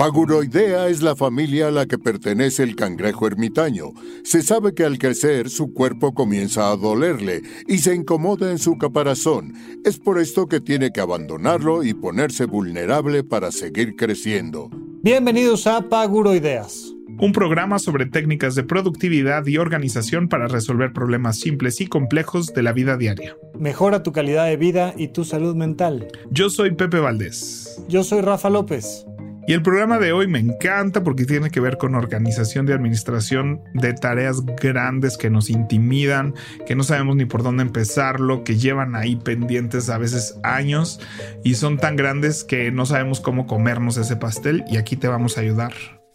Paguroidea es la familia a la que pertenece el cangrejo ermitaño. Se sabe que al crecer su cuerpo comienza a dolerle y se incomoda en su caparazón. Es por esto que tiene que abandonarlo y ponerse vulnerable para seguir creciendo. Bienvenidos a Paguroideas. Un programa sobre técnicas de productividad y organización para resolver problemas simples y complejos de la vida diaria. Mejora tu calidad de vida y tu salud mental. Yo soy Pepe Valdés. Yo soy Rafa López. Y el programa de hoy me encanta porque tiene que ver con organización de administración de tareas grandes que nos intimidan, que no sabemos ni por dónde empezarlo, que llevan ahí pendientes a veces años y son tan grandes que no sabemos cómo comernos ese pastel y aquí te vamos a ayudar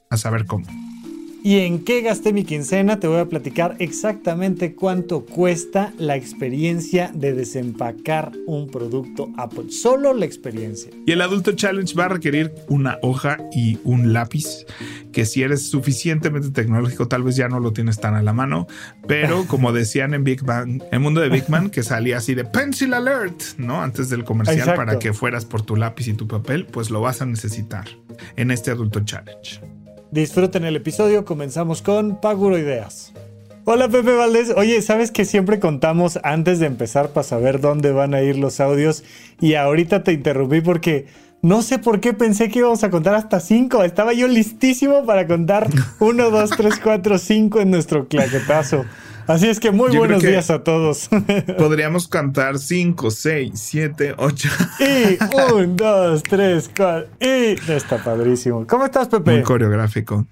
a saber cómo. ¿Y en qué gasté mi quincena? Te voy a platicar exactamente cuánto cuesta la experiencia de desempacar un producto Apple. Solo la experiencia. Y el Adulto Challenge va a requerir una hoja y un lápiz, que si eres suficientemente tecnológico tal vez ya no lo tienes tan a la mano, pero como decían en Big Bang, el mundo de Big Man, que salía así de Pencil Alert, ¿no? Antes del comercial para que fueras por tu lápiz y tu papel, pues lo vas a necesitar en este Adulto Challenge. Disfruten el episodio, comenzamos con Paguro Ideas. Hola Pepe Valdés, oye, ¿sabes que siempre contamos antes de empezar para saber dónde van a ir los audios? Y ahorita te interrumpí porque no sé por qué pensé que íbamos a contar hasta cinco. Estaba yo listísimo para contar uno, dos, tres, cuatro, cinco en nuestro claquetazo. Así es que muy buenos días a todos. Podríamos cantar 5, 6, 7, 8. Y 1, 2, 3, 4. Y está padrísimo. ¿Cómo estás, Pepe? Muy coreográfico.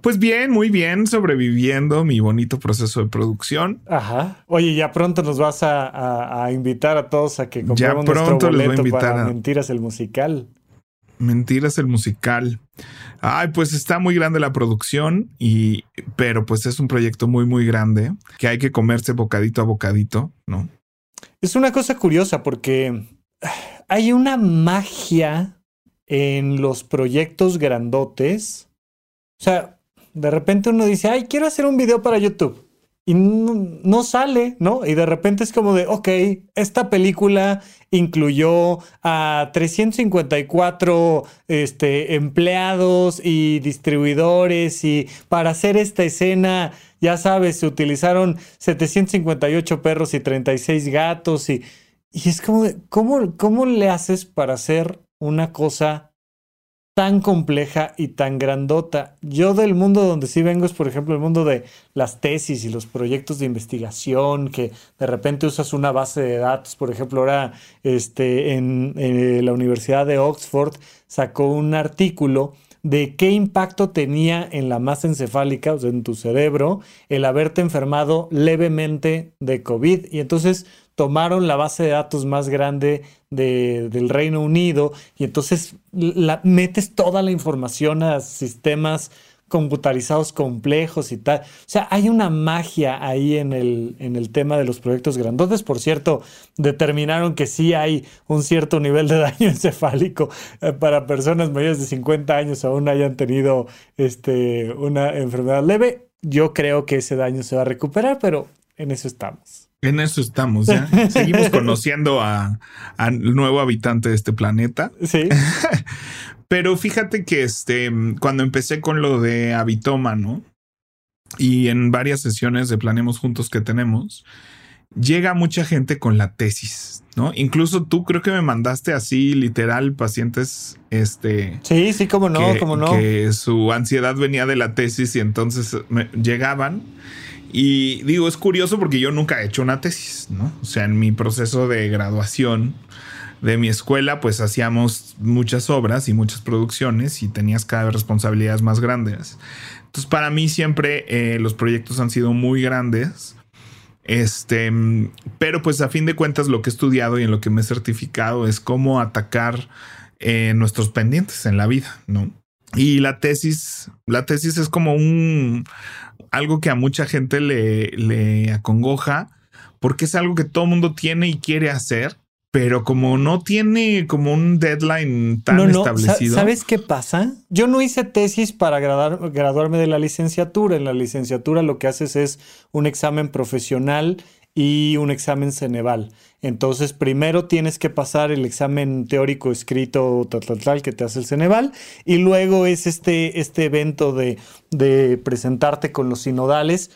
Pues bien, muy bien, sobreviviendo mi bonito proceso de producción. Ajá. Oye, ya pronto nos vas a, invitar a todos a que compremos ya pronto les voy a invitar a... Mentiras el musical. Mentiras el musical. Ay, pues está muy grande la producción y pero pues es un proyecto muy muy grande que hay que comerse bocadito a bocadito, ¿no? Es una cosa curiosa porque hay una magia en los proyectos grandotes. O sea, de repente uno dice, "Ay, quiero hacer un video para YouTube." y no, sale, ¿no? Y de repente es como de, ok, esta película incluyó a 354 este, empleados y distribuidores y para hacer esta escena, ya sabes, se utilizaron 758 perros y 36 gatos y, y es como, ¿cómo, ¿cómo le haces para hacer una cosa tan compleja y tan grandota. Yo del mundo donde sí vengo es, por ejemplo, el mundo de las tesis y los proyectos de investigación, que de repente usas una base de datos. Por ejemplo, ahora este, en, en la Universidad de Oxford sacó un artículo de qué impacto tenía en la masa encefálica, o sea, en tu cerebro, el haberte enfermado levemente de COVID. Y entonces tomaron la base de datos más grande del Reino Unido y entonces metes toda la información a sistemas computarizados complejos y tal. O sea, hay una magia ahí en el, en el tema de los proyectos grandotes. Por cierto, determinaron que sí hay un cierto nivel de daño encefálico eh, para personas mayores de 50 años aún hayan tenido este, una enfermedad leve. Yo creo que ese daño se va a recuperar, pero en eso estamos. En eso estamos, ya. Seguimos conociendo al nuevo habitante de este planeta. Sí. Pero fíjate que este, cuando empecé con lo de Habitómano y en varias sesiones de Planemos Juntos que tenemos, llega mucha gente con la tesis, ¿no? Incluso tú creo que me mandaste así literal pacientes, este... Sí, sí, como no, como no. Que su ansiedad venía de la tesis y entonces llegaban y digo, es curioso porque yo nunca he hecho una tesis, ¿no? O sea, en mi proceso de graduación de mi escuela, pues hacíamos muchas obras y muchas producciones y tenías cada vez responsabilidades más grandes. Entonces, para mí siempre eh, los proyectos han sido muy grandes Este, pero pues a fin de cuentas lo que he estudiado y en lo que me he certificado es cómo atacar eh, nuestros pendientes en la vida, ¿no? Y la tesis, la tesis es como un algo que a mucha gente le, le acongoja porque es algo que todo el mundo tiene y quiere hacer, pero como no tiene como un deadline tan establecido. ¿Sabes qué pasa? Yo no hice tesis para graduarme de la licenciatura. En la licenciatura lo que haces es un examen profesional y un examen Ceneval. Entonces, primero tienes que pasar el examen teórico escrito tal, tal, tal que te hace el Ceneval y luego es este, este evento de, de presentarte con los sinodales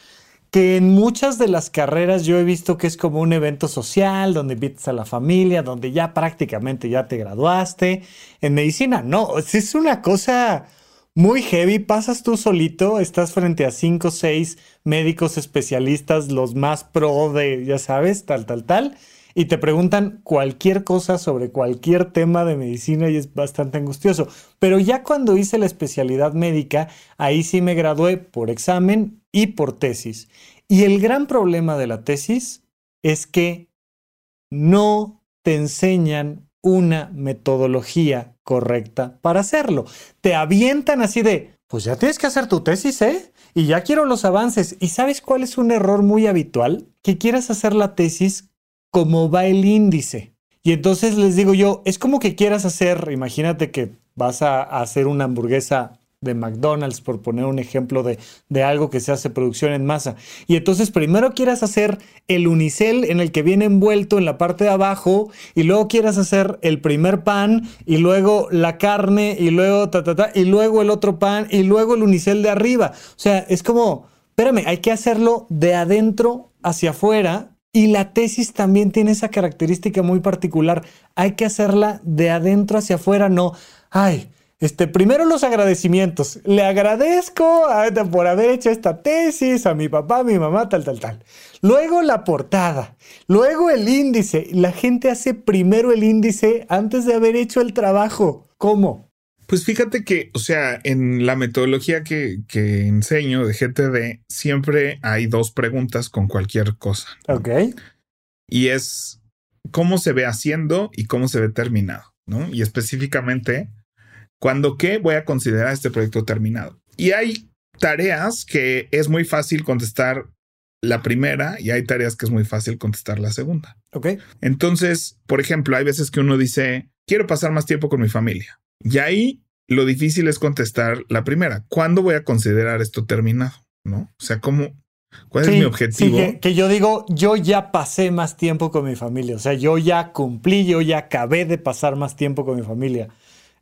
que en muchas de las carreras yo he visto que es como un evento social donde invitas a la familia, donde ya prácticamente ya te graduaste. En medicina no, es una cosa muy heavy. Pasas tú solito, estás frente a cinco o seis médicos especialistas, los más pro de, ya sabes, tal, tal, tal, y te preguntan cualquier cosa sobre cualquier tema de medicina y es bastante angustioso. Pero ya cuando hice la especialidad médica, ahí sí me gradué por examen y por tesis. Y el gran problema de la tesis es que no te enseñan una metodología correcta para hacerlo. Te avientan así de, pues ya tienes que hacer tu tesis, ¿eh? Y ya quiero los avances. ¿Y sabes cuál es un error muy habitual? Que quieras hacer la tesis como va el índice. Y entonces les digo yo, es como que quieras hacer, imagínate que vas a hacer una hamburguesa de McDonald's, por poner un ejemplo de, de, algo que se hace producción en masa. Y entonces primero quieras hacer el unicel en el que viene envuelto en la parte de abajo, y luego quieras hacer el primer pan, y luego la carne, y luego ta, ta, ta, y luego el otro pan, y luego el unicel de arriba. O sea, es como, espérame, hay que hacerlo de adentro hacia afuera. Y la tesis también tiene esa característica muy particular. Hay que hacerla de adentro hacia afuera, no, ay, este, primero los agradecimientos. Le agradezco por haber hecho esta tesis a mi papá, a mi mamá, tal, tal, tal. Luego la portada. Luego el índice. La gente hace primero el índice antes de haber hecho el trabajo. ¿Cómo? Pues fíjate que, o sea, en la metodología que, que enseño de GTD, siempre hay dos preguntas con cualquier cosa. Ok. Y es cómo se ve haciendo y cómo se ve terminado, ¿no? Y específicamente, cuando qué voy a considerar este proyecto terminado. Y hay tareas que es muy fácil contestar la primera y hay tareas que es muy fácil contestar la segunda. Ok. Entonces, por ejemplo, hay veces que uno dice, quiero pasar más tiempo con mi familia. Y ahí lo difícil es contestar la primera. ¿Cuándo voy a considerar esto terminado? ¿No? O sea, ¿cómo, ¿Cuál es mi objetivo? que, que, yo digo, yo ya pasé más tiempo con mi familia. O sea, yo ya cumplí, yo ya acabé de pasar más tiempo con mi familia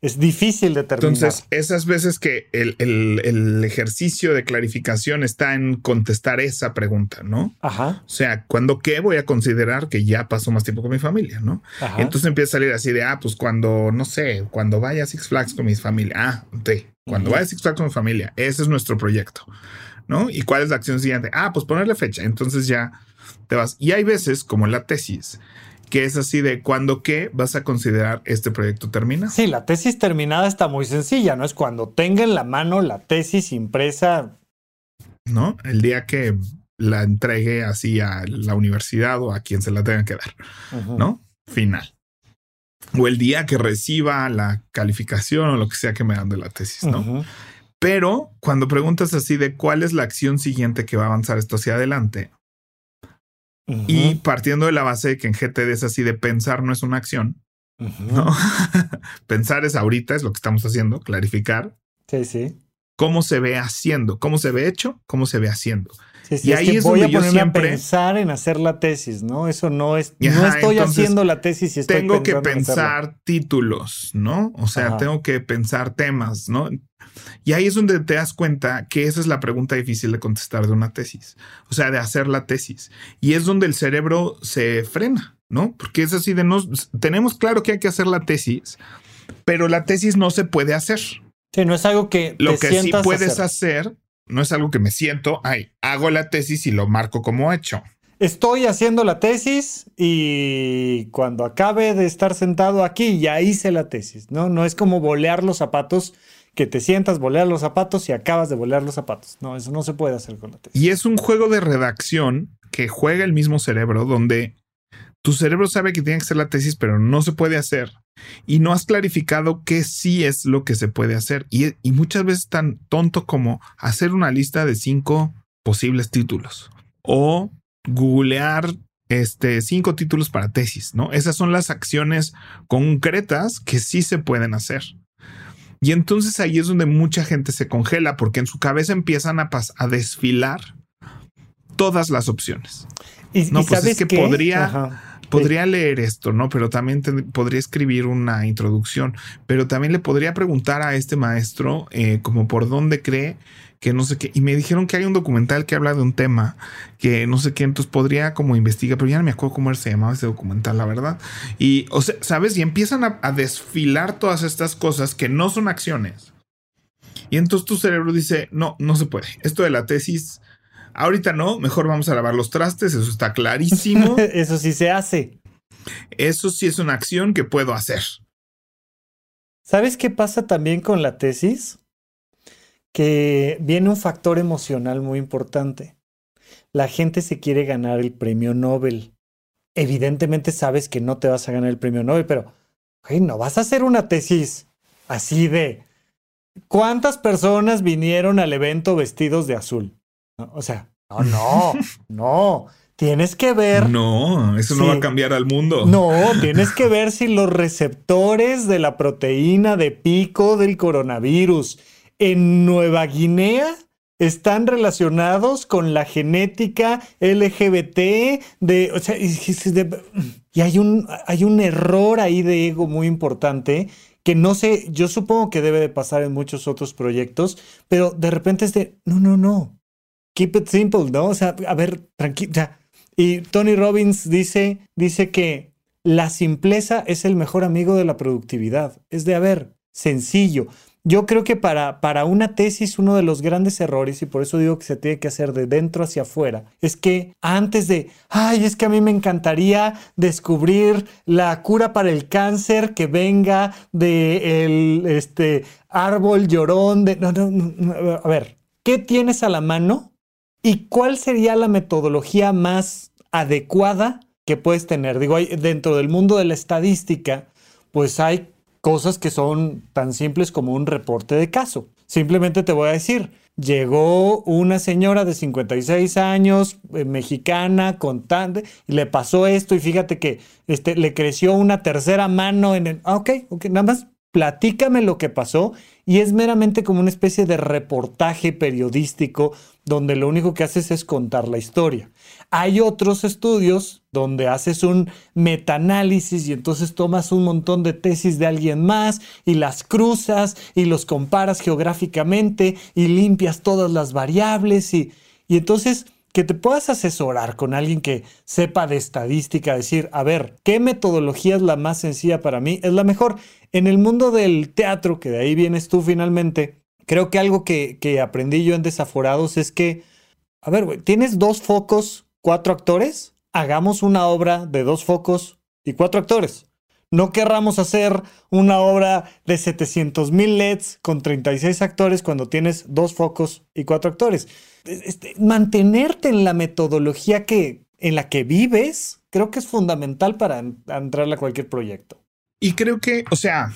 es difícil determinar. Entonces, esas veces que el, el, ejercicio de clarificación está en contestar esa pregunta, ¿no? Ajá. O sea, cuando qué voy a considerar que ya pasó más tiempo con mi familia, ¿no? Ajá. Entonces empieza a salir así de, ah, pues cuando, no sé, cuando vaya a Six Flags con mi familia. Ah, sí, cuando vaya a Six Flags con mi familia, ese es nuestro proyecto, ¿no? ¿Y cuál es la acción siguiente? Ah, pues ponerle fecha. Entonces ya te vas. Y hay veces, como en la tesis, que es así de cuándo qué vas a considerar este proyecto terminado. Sí, la tesis terminada está muy sencilla, ¿no? Es cuando tenga en la mano la tesis impresa. ¿No? El día que la entregue así a la universidad o a quien se la tenga que dar, ¿no? Final. O el día que reciba la calificación o lo que sea que me dan de la tesis, ¿no? Pero cuando preguntas así de cuál es la acción siguiente que va a avanzar esto hacia adelante, y partiendo de la base de que en GTD es así de pensar no es una acción, ¿no? pensar es ahorita, es lo que estamos haciendo, clarificar. Sí, sí. Cómo se ve haciendo, cómo se ve hecho, cómo se ve haciendo. Sí, sí, y ahí es, voy a ponerme a pensar en hacer la tesis, ¿no? Eso no es, no estoy haciendo la tesis y estoy tengo que pensar títulos, ¿no? O sea, tengo que pensar temas, ¿no? Y ahí es donde te das cuenta que esa es la pregunta difícil de contestar de una tesis, o sea, de hacer la tesis. Y es donde el cerebro se frena, ¿no? Porque es así de no, tenemos claro que hay que hacer la tesis, pero la tesis no se puede hacer. Sí, no es algo que lo que sí puedes hacer. no es algo que me siento, ay, hago la tesis y lo marco como hecho. Estoy haciendo la tesis y cuando acabe de estar sentado aquí ya hice la tesis, ¿no? No es como bolear los zapatos que te sientas, bolear los zapatos y acabas de bolear los zapatos. No, eso no se puede hacer con la tesis. Y es un juego de redacción que juega el mismo cerebro, donde tu cerebro sabe que tiene que ser la tesis, pero no se puede hacer. Y no has clarificado qué sí es lo que se puede hacer. Y, muchas veces tan tonto como hacer una lista de cinco posibles títulos o googlear este, cinco títulos para tesis, ¿no? Esas son las acciones concretas que sí se pueden hacer. Y entonces ahí es donde mucha gente se congela porque en su cabeza empiezan a, a desfilar todas las opciones. Y, no, pues sabes es que qué? podría, Ajá. podría leer esto, ¿no? Pero también te- podría escribir una introducción, pero también le podría preguntar a este maestro eh, como por dónde cree que no sé qué. Y me dijeron que hay un documental que habla de un tema que no sé qué, entonces podría como investigar, pero ya no me acuerdo cómo se llamaba ese documental, la verdad. Y, o sea, ¿sabes? Y empiezan a, a desfilar todas estas cosas que no son acciones. Y entonces tu cerebro dice, no, no se puede. Esto de la tesis, ahorita no, mejor vamos a lavar los trastes, eso está clarísimo. Eso sí se hace. Eso sí es una acción que puedo hacer. ¿Sabes qué pasa también con la tesis? Que viene un factor emocional muy importante. La gente se quiere ganar el premio Nobel. Evidentemente sabes que no te vas a ganar el premio Nobel, pero hey, no vas a hacer una tesis así de ¿cuántas personas vinieron al evento vestidos de azul? ¿No? O sea, no, no, no. Tienes que ver No, eso no va a cambiar al mundo. no, tienes que ver si los receptores de la proteína de pico del coronavirus en Nueva Guinea están relacionados con la genética LGBT de, o sea, y, y hay un hay un error ahí de ego muy importante que no sé, yo supongo que debe de pasar en muchos otros proyectos, pero de repente es de, no, no, no. Keep it simple, ¿no? O sea, a ver, tranquilo. Y Tony Robbins dice, dice que la simpleza es el mejor amigo de la productividad. Es de, a ver, sencillo. Yo creo que para, para una tesis uno de los grandes errores, y por eso digo que se tiene que hacer de dentro hacia afuera, es que antes de, ay, es que a mí me encantaría descubrir la cura para el cáncer que venga de el este, árbol llorón, de... No, no, no, a ver, ¿qué tienes a la mano? ¿Y cuál sería la metodología más adecuada que puedes tener? Digo, hay- dentro del mundo de la estadística, pues hay cosas que son tan simples como un reporte de caso. Simplemente te voy a decir, llegó una señora de 56 años, eh, mexicana, con tan, y le pasó esto y fíjate que este, le creció una tercera mano en el... Ah, ok, ok, nada más platícame lo que pasó y es meramente como una especie de reportaje periodístico donde lo único que haces es contar la historia. Hay otros estudios donde haces un metaanálisis y entonces tomas un montón de tesis de alguien más y las cruzas y los comparas geográficamente y limpias todas las variables y, y entonces que te puedas asesorar con alguien que sepa de estadística, decir, a ver, ¿qué metodología es la más sencilla para mí? Es la mejor. En el mundo del teatro, que de ahí vienes tú finalmente, creo que algo que, que aprendí yo en Desaforados es que, a ver, tienes dos focos, cuatro actores, hagamos una obra de dos focos y cuatro actores. No querramos hacer una obra de 700 mil LEDs con 36 actores cuando tienes dos focos y cuatro actores. Este, mantenerte en la metodología que, en la que vives, creo que es fundamental para en- entrarle a cualquier proyecto. Y creo que, o sea,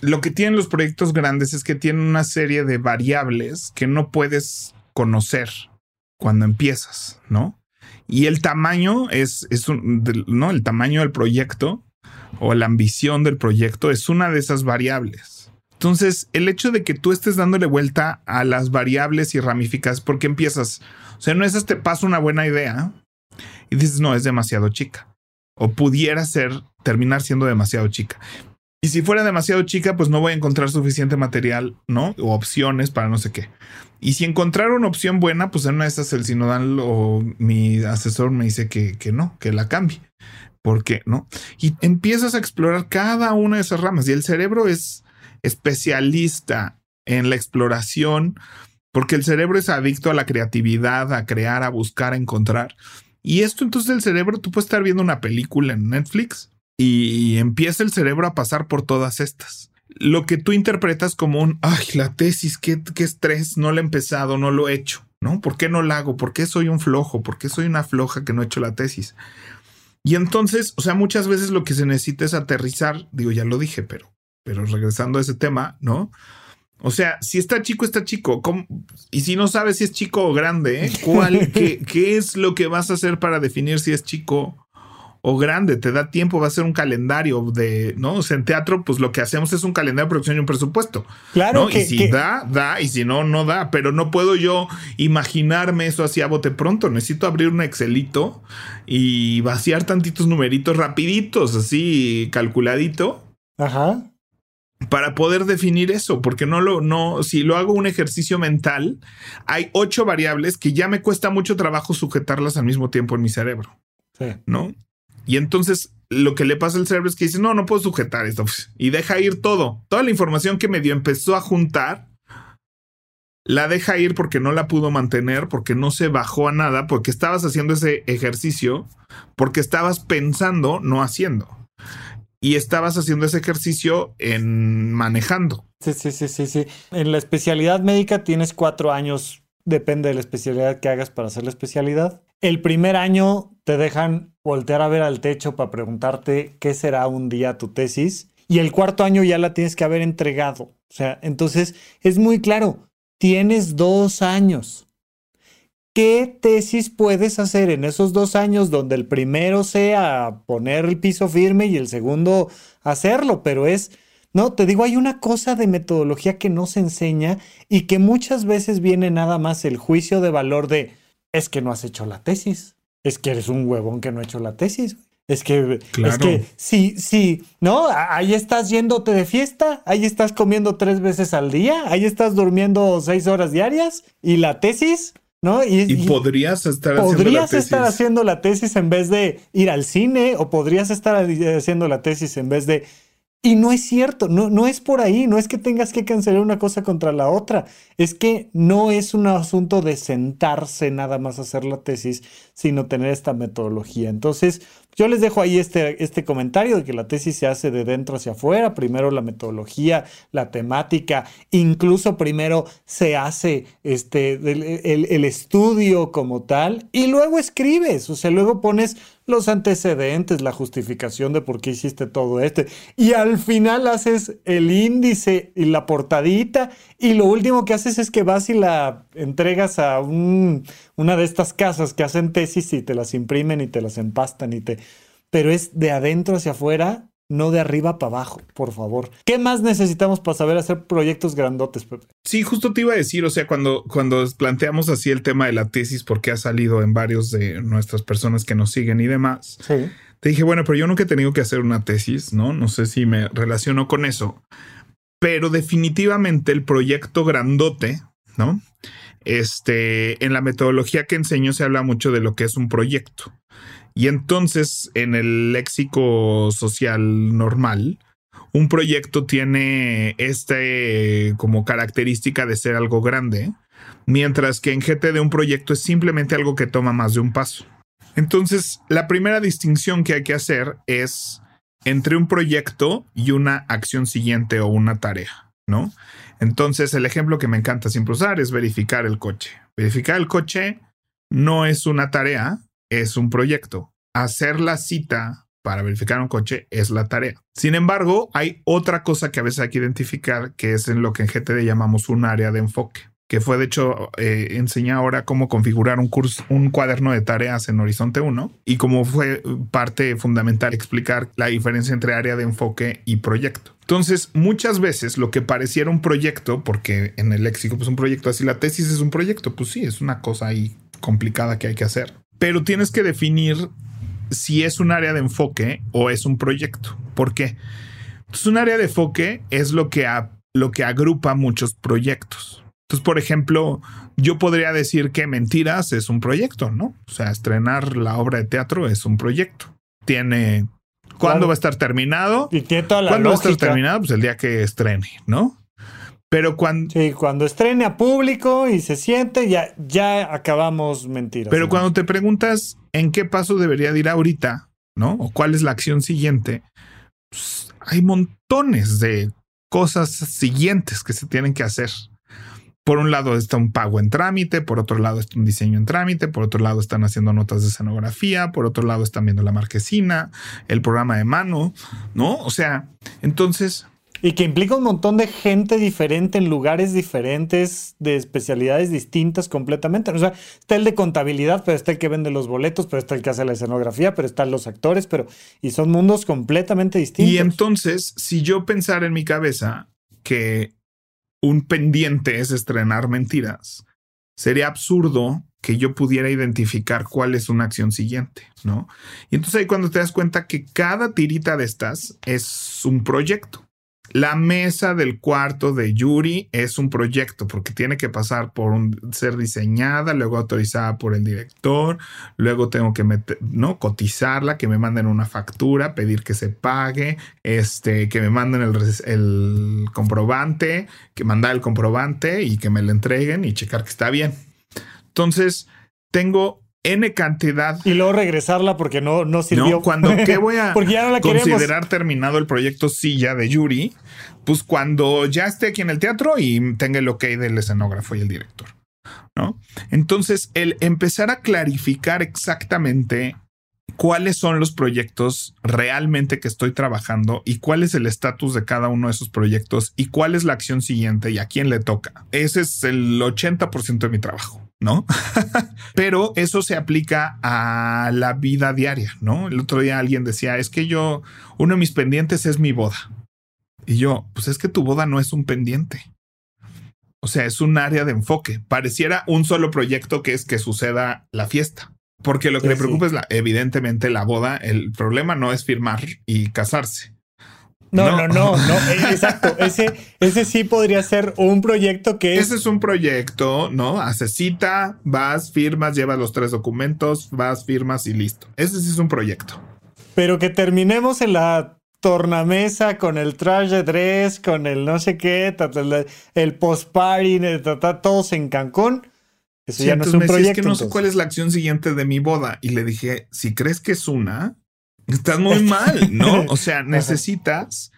lo que tienen los proyectos grandes es que tienen una serie de variables que no puedes conocer cuando empiezas, ¿no? Y el tamaño es, es ¿no? El tamaño del proyecto o la ambición del proyecto es una de esas variables. Entonces, el hecho de que tú estés dándole vuelta a las variables y ramificas, porque empiezas, o sea, no es te pasa una buena idea y dices, no, es demasiado chica. O pudiera ser, terminar siendo demasiado chica. Y si fuera demasiado chica, pues no voy a encontrar suficiente material, ¿no? O opciones para no sé qué. Y si encontrar una opción buena, pues en una de esas el sinodal o mi asesor me dice que, que no, que la cambie. ¿Por qué? ¿No? Y empiezas a explorar cada una de esas ramas. Y el cerebro es especialista en la exploración porque el cerebro es adicto a la creatividad, a crear, a buscar, a encontrar. Y esto entonces el cerebro, tú puedes estar viendo una película en Netflix y empieza el cerebro a pasar por todas estas. lo que tú interpretas como un, ay, la tesis, qué, qué estrés, no la he empezado, no lo he hecho, ¿no? ¿Por qué no la hago? ¿Por qué soy un flojo? ¿Por qué soy una floja que no he hecho la tesis? Y entonces, o sea, muchas veces lo que se necesita es aterrizar, digo, ya lo dije, pero, pero regresando a ese tema, ¿no? O sea, si está chico, está chico. Y si no sabes si es chico o grande, ¿eh? ¿cuál, qué, qué, es lo que vas a hacer para definir si es chico o grande? Te da tiempo, va a ser un calendario de, ¿no? O sea, en teatro, pues lo que hacemos es un calendario de producción y un presupuesto. Claro. Que, y si da, da, y si no, no da. Pero no puedo yo imaginarme eso así a bote pronto. Necesito abrir un Excelito y vaciar tantitos numeritos rapiditos, así calculadito. Ajá para poder definir eso, porque no lo, no, si lo hago un ejercicio mental, hay ocho variables que ya me cuesta mucho trabajo sujetarlas al mismo tiempo en mi cerebro. ¿No? Y entonces lo que le pasa al cerebro es que dice, no, no puedo sujetar esto. Y deja ir todo. Toda la información que me dio empezó a juntar, la deja ir porque no la pudo mantener, porque no se bajó a nada, porque estabas haciendo ese ejercicio, porque estabas pensando, no haciendo y estabas haciendo ese ejercicio en manejando. Sí, sí, sí, sí, sí. En la especialidad médica tienes cuatro años, depende de la especialidad que hagas para hacer la especialidad. El primer año te dejan voltear a ver al techo para preguntarte qué será un día tu tesis y el cuarto año ya la tienes que haber entregado. O sea, entonces es muy claro, tienes dos años ¿Qué tesis puedes hacer en esos dos años donde el primero sea poner el piso firme y el segundo hacerlo? Pero es, no, te digo, hay una cosa de metodología que no se enseña y que muchas veces viene nada más el juicio de valor de, es que no has hecho la tesis, es que eres un huevón que no ha hecho la tesis. Es que, es que, sí, sí, ¿no? Ahí estás yéndote de fiesta, ahí estás comiendo tres veces al día, ahí estás durmiendo seis horas diarias y la tesis, ¿no? Y, podrías estar haciendo la tesis. estar haciendo la tesis en vez de ir al cine o podrías estar haciendo la tesis en vez de y no es cierto, no, no es por ahí, no es que tengas que cancelar una cosa contra la otra, es que no es un asunto de sentarse nada más a hacer la tesis, sino tener esta metodología. Entonces, yo les dejo ahí este, este comentario de que la tesis se hace de dentro hacia afuera, primero la metodología, la temática, incluso primero se hace este, el, el estudio como tal y luego escribes, o sea, luego pones los antecedentes, la justificación de por qué hiciste todo esto. Y al final haces el índice y la portadita y lo último que haces es que vas y la entregas a una de estas casas que hacen tesis y te las imprimen y te las empastan y te... Pero es de adentro hacia afuera no de arriba para abajo, por favor. ¿Qué más necesitamos para saber hacer proyectos grandotes, Pepe? Sí, justo te iba a decir, o sea, cuando, cuando planteamos así el tema de la tesis, porque ha salido en varios de nuestras personas que nos siguen y demás, te dije, bueno, pero yo nunca he tenido que hacer una tesis, ¿no? No sé si me relaciono con eso, pero definitivamente el proyecto grandote, ¿no? Este, en la metodología que enseño se habla mucho de lo que es un proyecto. Y entonces, en el léxico social normal, un proyecto tiene este como característica de ser algo grande, mientras que en GTD un proyecto es simplemente algo que toma más de un paso. Entonces, la primera distinción que hay que hacer es entre un proyecto y una acción siguiente o una tarea, ¿no? Entonces, el ejemplo que me encanta siempre usar es verificar el coche. Verificar el coche no es una tarea, es un proyecto. Hacer la cita para verificar un coche es la tarea. Sin embargo, hay otra cosa que a veces hay que identificar, que es en lo que en GTD llamamos un área de enfoque, que fue de hecho eh, enseñar ahora cómo configurar un curso, un cuaderno de tareas en Horizonte 1 y cómo fue parte fundamental explicar la diferencia entre área de enfoque y proyecto. Entonces, muchas veces lo que pareciera un proyecto, porque en el léxico, pues un proyecto así, la tesis es un proyecto, pues sí, es una cosa ahí complicada que hay que hacer pero tienes que definir si es un área de enfoque o es un proyecto. ¿Por qué? Entonces, un área de enfoque es lo que, lo que agrupa muchos proyectos. Entonces, por ejemplo, yo podría decir que Mentiras es un proyecto, ¿no? O sea, estrenar la obra de teatro es un proyecto. Tiene. ¿Cuándo va a estar terminado? Y tiene toda la ¿Cuándo va a estar terminado? Pues el día que estrene, ¿no? Pero cuando. Sí, cuando estrene a público y se siente, ya, ya acabamos mentiras. Pero cuando te preguntas en qué paso debería ir ahorita, ¿no? O cuál es la acción siguiente, pues, hay montones de cosas siguientes que se tienen que hacer. Por un lado está un pago en trámite, por otro lado está un diseño en trámite, por otro lado están haciendo notas de escenografía, por otro lado están viendo la marquesina, el programa de mano, ¿no? O sea, entonces y que implica un montón de gente diferente en lugares diferentes, de especialidades distintas completamente. O sea, está el de contabilidad, pero está el que vende los boletos, pero está el que hace la escenografía, pero están los actores, pero. Y son mundos completamente distintos. Y entonces, si yo pensara en mi cabeza que un pendiente es estrenar mentiras, sería absurdo que yo pudiera identificar cuál es una acción siguiente, ¿no? Y entonces ahí cuando te das cuenta que cada tirita de estas es un proyecto. La mesa del cuarto de Yuri es un proyecto porque tiene que pasar por ser diseñada, luego autorizada por el director, luego tengo que meter, ¿no? cotizarla, que me manden una factura, pedir que se pague, este, que me manden el, el comprobante, que mandar el comprobante y que me lo entreguen y checar que está bien. Entonces, tengo N cantidad. Y luego regresarla porque no, no sirvió. No, cuando ¿qué voy a considerar terminado el proyecto Silla de Yuri, pues cuando ya esté aquí en el teatro y tenga el ok del escenógrafo y el director. ¿No? Entonces, el empezar a clarificar exactamente cuáles son los proyectos realmente que estoy trabajando y cuál es el estatus de cada uno de esos proyectos y cuál es la acción siguiente y a quién le toca. Ese es el 80% de mi trabajo. ¿No? Pero eso se aplica a la vida diaria, ¿no? El otro día alguien decía, es que yo, uno de mis pendientes es mi boda. Y yo, pues es que tu boda no es un pendiente. O sea, es un área de enfoque. Pareciera un solo proyecto que es que suceda la fiesta. Porque lo que le preocupa es la, evidentemente la boda. El problema no es firmar y casarse. No, no, no, no, eh, exacto. Ese, ese sí podría ser un proyecto que es. Ese es un proyecto, ¿no? Haces cita, vas, firmas, llevas los tres documentos, vas, firmas y listo. Ese sí es un proyecto. Pero que terminemos en la tornamesa con el trash de dress, con el no sé qué, el post-party, todos en Cancún. Eso ya no es un proyecto. Es que no sé cuál es la acción siguiente de mi boda. Y le dije, si crees que es una, Estás muy mal, ¿no? O sea, necesitas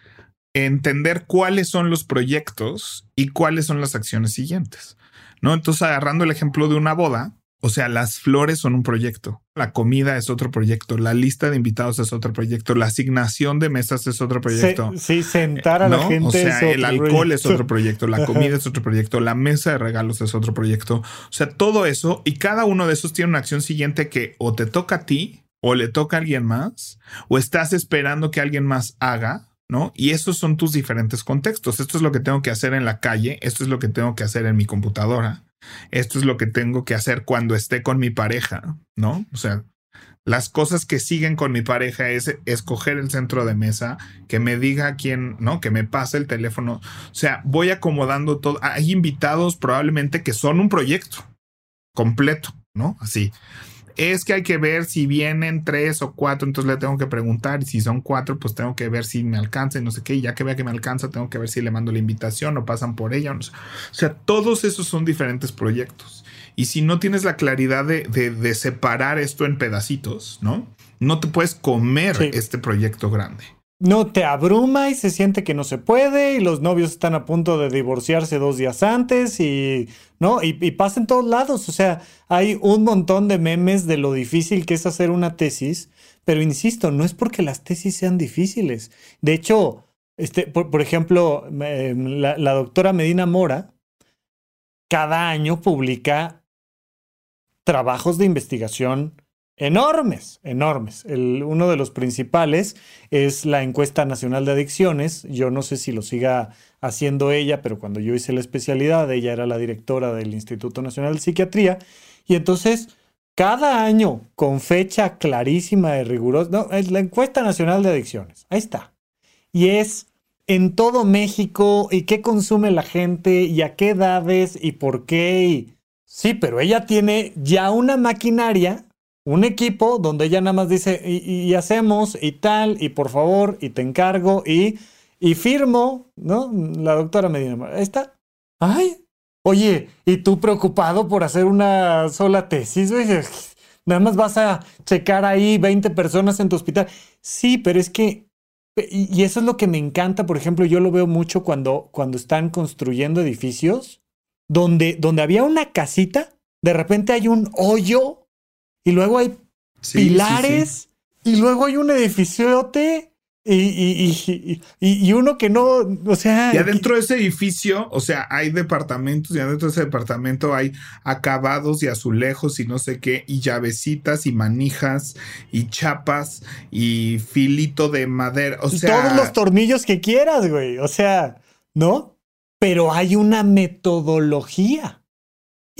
entender cuáles son los proyectos y cuáles son las acciones siguientes, ¿no? Entonces, agarrando el ejemplo de una boda, o sea, las flores son un proyecto, la comida es otro proyecto, la lista de invitados es otro proyecto, la asignación de mesas es otro proyecto. sí, sentar a la gente. O sea, el alcohol es otro proyecto, la comida es otro proyecto, la mesa de regalos es otro proyecto. O sea, todo eso y cada uno de esos tiene una acción siguiente que o te toca a ti o le toca a alguien más, o estás esperando que alguien más haga, ¿no? Y esos son tus diferentes contextos. Esto es lo que tengo que hacer en la calle, esto es lo que tengo que hacer en mi computadora, esto es lo que tengo que hacer cuando esté con mi pareja, ¿no? O sea, las cosas que siguen con mi pareja es escoger el centro de mesa, que me diga quién, ¿no? Que me pase el teléfono. O sea, voy acomodando todo. Hay invitados probablemente que son un proyecto completo, ¿no? Así es que hay que ver si vienen tres o cuatro, entonces le tengo que preguntar y si son cuatro, pues tengo que ver si me alcanza y no sé qué, y ya que vea que me alcanza, tengo que ver si le mando la invitación o pasan por ella. O, sea, todos esos son diferentes proyectos. Y si no tienes la claridad de, separar esto en pedacitos, ¿no? No te puedes comer este proyecto grande no te abruma y se siente que no se puede y los novios están a punto de divorciarse dos días antes y no y, pasa en todos lados. O sea hay un montón de memes de lo difícil que es hacer una tesis pero insisto no es porque las tesis sean difíciles. De hecho este por, ejemplo la, la doctora Medina Mora cada año publica trabajos de investigación enormes, enormes. Uno de los principales es la encuesta nacional de adicciones. Yo no sé si lo siga haciendo ella, pero cuando yo hice la especialidad, ella era la directora del Instituto Nacional de Psiquiatría. Y entonces, cada año, con fecha clarísima y rigurosa, no, es la encuesta nacional de adicciones. Ahí está. Y es en todo México y qué consume la gente y a qué edades y por qué. Sí, pero ella tiene ya una maquinaria un equipo donde ella nada más dice, y, hacemos, y tal, y por favor, y te encargo, y, y firmo, ¿no? La doctora Medina, ahí está. Ay, oye, ¿y tú preocupado por hacer una sola tesis? Nada más vas a checar ahí 20 personas en tu hospital. Sí, pero es que Y, eso es lo que me encanta, por ejemplo, yo lo veo mucho cuando, cuando están construyendo edificios, donde, donde había una casita, de repente hay un hoyo y luego hay Sí, pilares sí, y luego hay un edificiote y, y, y, y, y uno que no, o sea... Y adentro de ese edificio, o sea, hay departamentos y adentro de ese departamento hay acabados y azulejos y no sé qué, y llavecitas y manijas y chapas y filito de madera. O sea, todos los tornillos que quieras, güey. O sea, ¿no? Pero hay una metodología.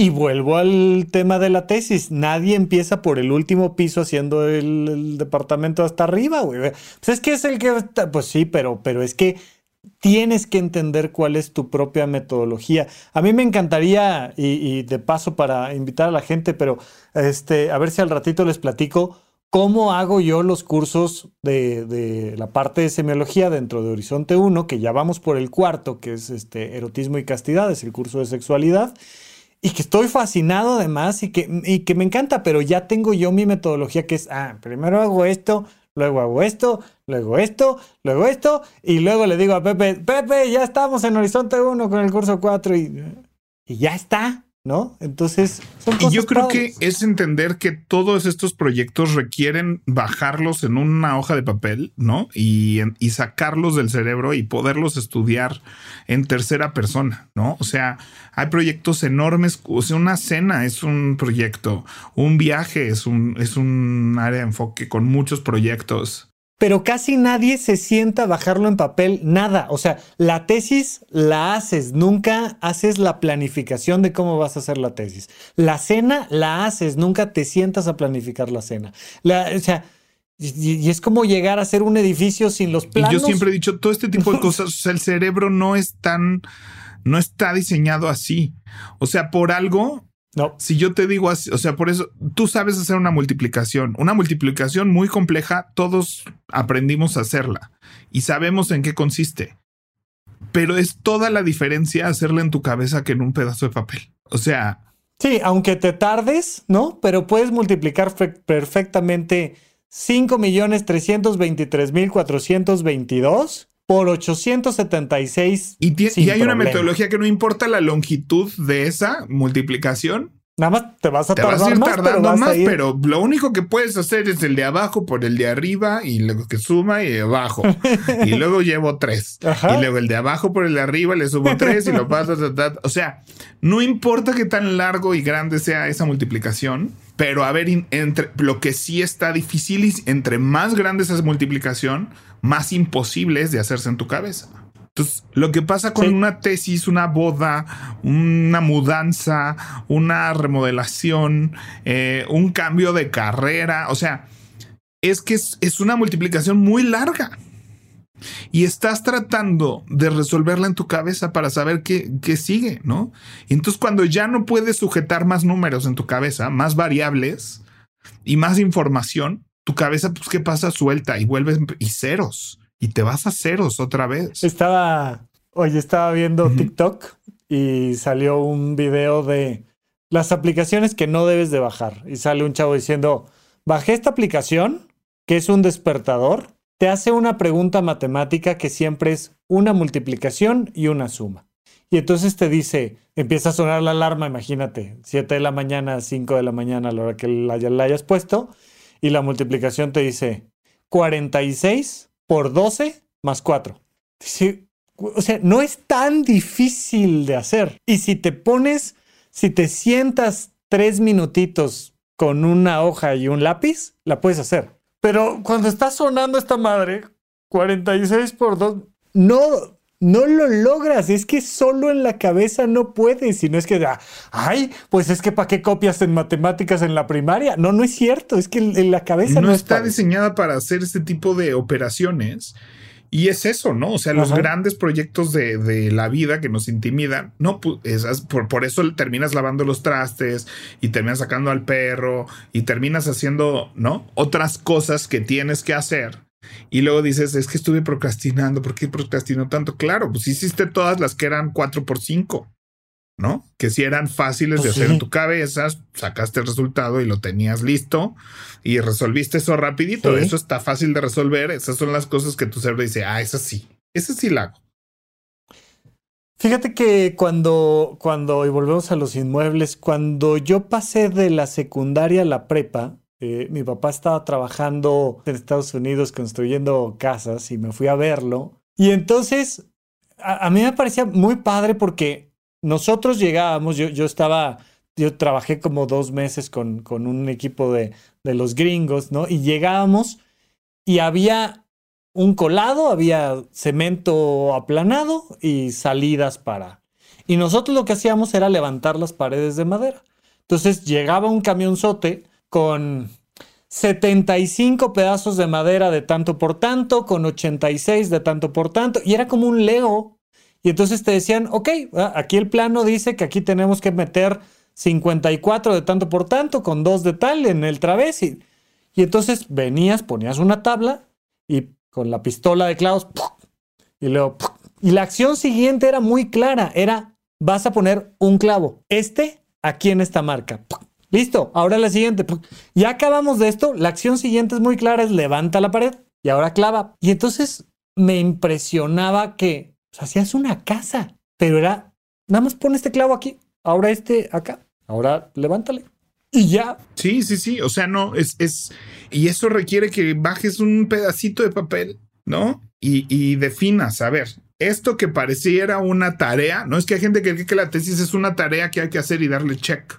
Y vuelvo al tema de la tesis. Nadie empieza por el último piso haciendo el, departamento hasta arriba, güey. Pues es que es el que. Pues sí, pero, pero es que tienes que entender cuál es tu propia metodología. A mí me encantaría, y, y de paso para invitar a la gente, pero este, a ver si al ratito les platico cómo hago yo los cursos de, de la parte de semiología dentro de Horizonte 1, que ya vamos por el cuarto, que es este, erotismo y castidad, es el curso de sexualidad. Y que estoy fascinado además y que, y que me encanta, pero ya tengo yo mi metodología que es, ah, primero hago esto, luego hago esto, luego esto, luego esto, y luego le digo a Pepe, Pepe, ya estamos en Horizonte 1 con el curso 4 y, y ya está, ¿no? Entonces, son Y cosas yo creo padres. que es entender que todos estos proyectos requieren bajarlos en una hoja de papel, ¿no? Y, y sacarlos del cerebro y poderlos estudiar en tercera persona, ¿no? O sea, hay proyectos enormes, o sea, una cena es un proyecto, un viaje es un, es un área de enfoque con muchos proyectos. Pero casi nadie se sienta a bajarlo en papel, nada. O sea, la tesis la haces, nunca haces la planificación de cómo vas a hacer la tesis. La cena la haces, nunca te sientas a planificar la cena. La- o sea, y, y es como llegar a hacer un edificio sin los planos. Y yo siempre he dicho, todo este tipo de cosas, o sea, el cerebro no es tan, no está diseñado así. O sea, por algo, No, si yo te digo así, o sea, por eso tú sabes hacer una multiplicación, una multiplicación muy compleja, todos aprendimos a hacerla y sabemos en qué consiste. Pero es toda la diferencia hacerla en tu cabeza que en un pedazo de papel. O sea, Sí, aunque te tardes, ¿no? Pero puedes multiplicar fe- perfectamente 5.323.422 por 876. y, y hay una metodología que no importa la longitud de esa multiplicación, Nada más te vas a Te tardar vas a ir más, tardando pero vas más, a ir- pero lo único que puedes hacer es el de abajo por el de arriba y luego que suma y de abajo. y luego llevo tres. Ajá. Y luego el de abajo por el de arriba le sumo tres y lo paso. ta, ta, ta. O sea, no importa qué tan largo y grande sea esa multiplicación, pero a ver, entre, lo que sí está difícil es entre más grande es esa multiplicación, más imposible es de hacerse en tu cabeza. Entonces, lo que pasa con Sí. una tesis, una boda, una mudanza, una remodelación, eh, un cambio de carrera, o sea, es que es, es una multiplicación muy larga. Y estás tratando de resolverla en tu cabeza para saber qué, qué sigue, ¿no? Y entonces cuando ya no puedes sujetar más números en tu cabeza, más variables y más información, tu cabeza, pues, ¿qué pasa? Suelta y vuelves y ceros. Y te vas a ceros otra vez. Estaba, oye, estaba viendo. TikTok y salió un video de las aplicaciones que no debes de bajar. Y sale un chavo diciendo, bajé esta aplicación, que es un despertador, te hace una pregunta matemática que siempre es una multiplicación y una suma. Y entonces te dice, empieza a sonar la alarma, imagínate, 7 de la mañana, 5 de la mañana, a la hora que la, la hayas puesto, y la multiplicación te dice 46 por 12 más 4. Dice, o sea, no es tan difícil de hacer. Y si te pones, si te sientas tres minutitos con una hoja y un lápiz, la puedes hacer. Pero cuando está sonando esta madre, 46 por 2, no, no lo logras. Es que solo en la cabeza no puedes. Si no es que, ah, ay, pues es que ¿para qué copias en matemáticas en la primaria? No, no es cierto. Es que en la cabeza no, no es está diseñada para hacer este tipo de operaciones. Y es eso, ¿no? O sea, los grandes proyectos de, de la vida que nos intimidan, no, pu- esas- por, por eso terminas lavando los trastes y terminas sacando al perro y terminas haciendo, ¿no? Otras cosas que tienes que hacer. Y luego dices, es que estuve procrastinando. ¿Por qué procrastinó tanto? Claro, pues hiciste todas las que eran 4 por 5. ¿no? Que si eran fáciles de Pues hacer en tu cabeza, sacaste el resultado y lo tenías listo y resolviste eso rapidito. Sí. Eso está fácil de resolver. Esas son las cosas que tu cerebro dice, ah, esa sí, esa sí la hago. Fíjate que cuando, cuando, y volvemos a los inmuebles, cuando yo pasé de la secundaria a la prepa, eh, mi papá estaba trabajando en Estados Unidos construyendo casas y me fui a verlo. Y entonces, a, mí me parecía muy padre porque nosotros llegábamos, yo, yo estaba, yo trabajé como dos meses con, con un equipo de, de los gringos, ¿no? Y llegábamos y había un colado, había cemento aplanado y salidas para. Y nosotros lo que hacíamos era levantar las paredes de madera. Entonces llegaba un camionzote con 75 pedazos de madera de tanto por tanto, con 86 de tanto por tanto, y era como un Lego. Y entonces te decían, ok, ah, aquí el plano dice que aquí tenemos que meter 54 de tanto por tanto, con dos de tal en el través. Y, entonces venías, ponías una tabla y con la pistola de clavos, y luego, y la acción siguiente era muy clara, era, vas a poner un clavo, este aquí en esta marca. Listo, ahora la siguiente. Ya acabamos de esto, la acción siguiente es muy clara, es levanta la pared y ahora clava. Y entonces me impresionaba que hacías una casa, pero era, nada más pon este clavo aquí, ahora este acá, ahora levántale. Y ya, Sí, sí, sí. O sea, no, es, es, y eso requiere que bajes un pedacito de papel, ¿no? Y, y definas, a ver, esto que pareciera una tarea, no es que hay gente que cree que la tesis es una tarea que hay que hacer y darle check,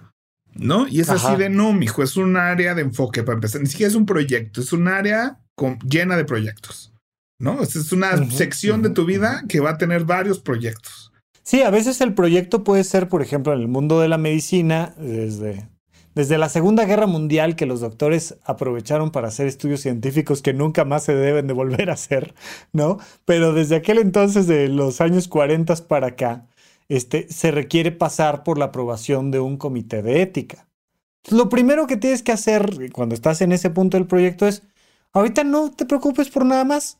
¿no? Y es Ajá. así de no, mijo, es un área de enfoque para empezar. Ni siquiera es un proyecto, es un área con- llena de proyectos, ¿no? Es una sección de tu vida que va a tener varios proyectos. Sí, a veces el proyecto puede ser, por ejemplo, en el mundo de la medicina, desde, desde la Segunda Guerra Mundial, que los doctores aprovecharon para hacer estudios científicos que nunca más se deben de volver a hacer, ¿no? Pero desde aquel entonces, de los años 40 para acá, este, se requiere pasar por la aprobación de un comité de ética. Lo primero que tienes que hacer cuando estás en ese punto del proyecto es, ahorita no te preocupes por nada más,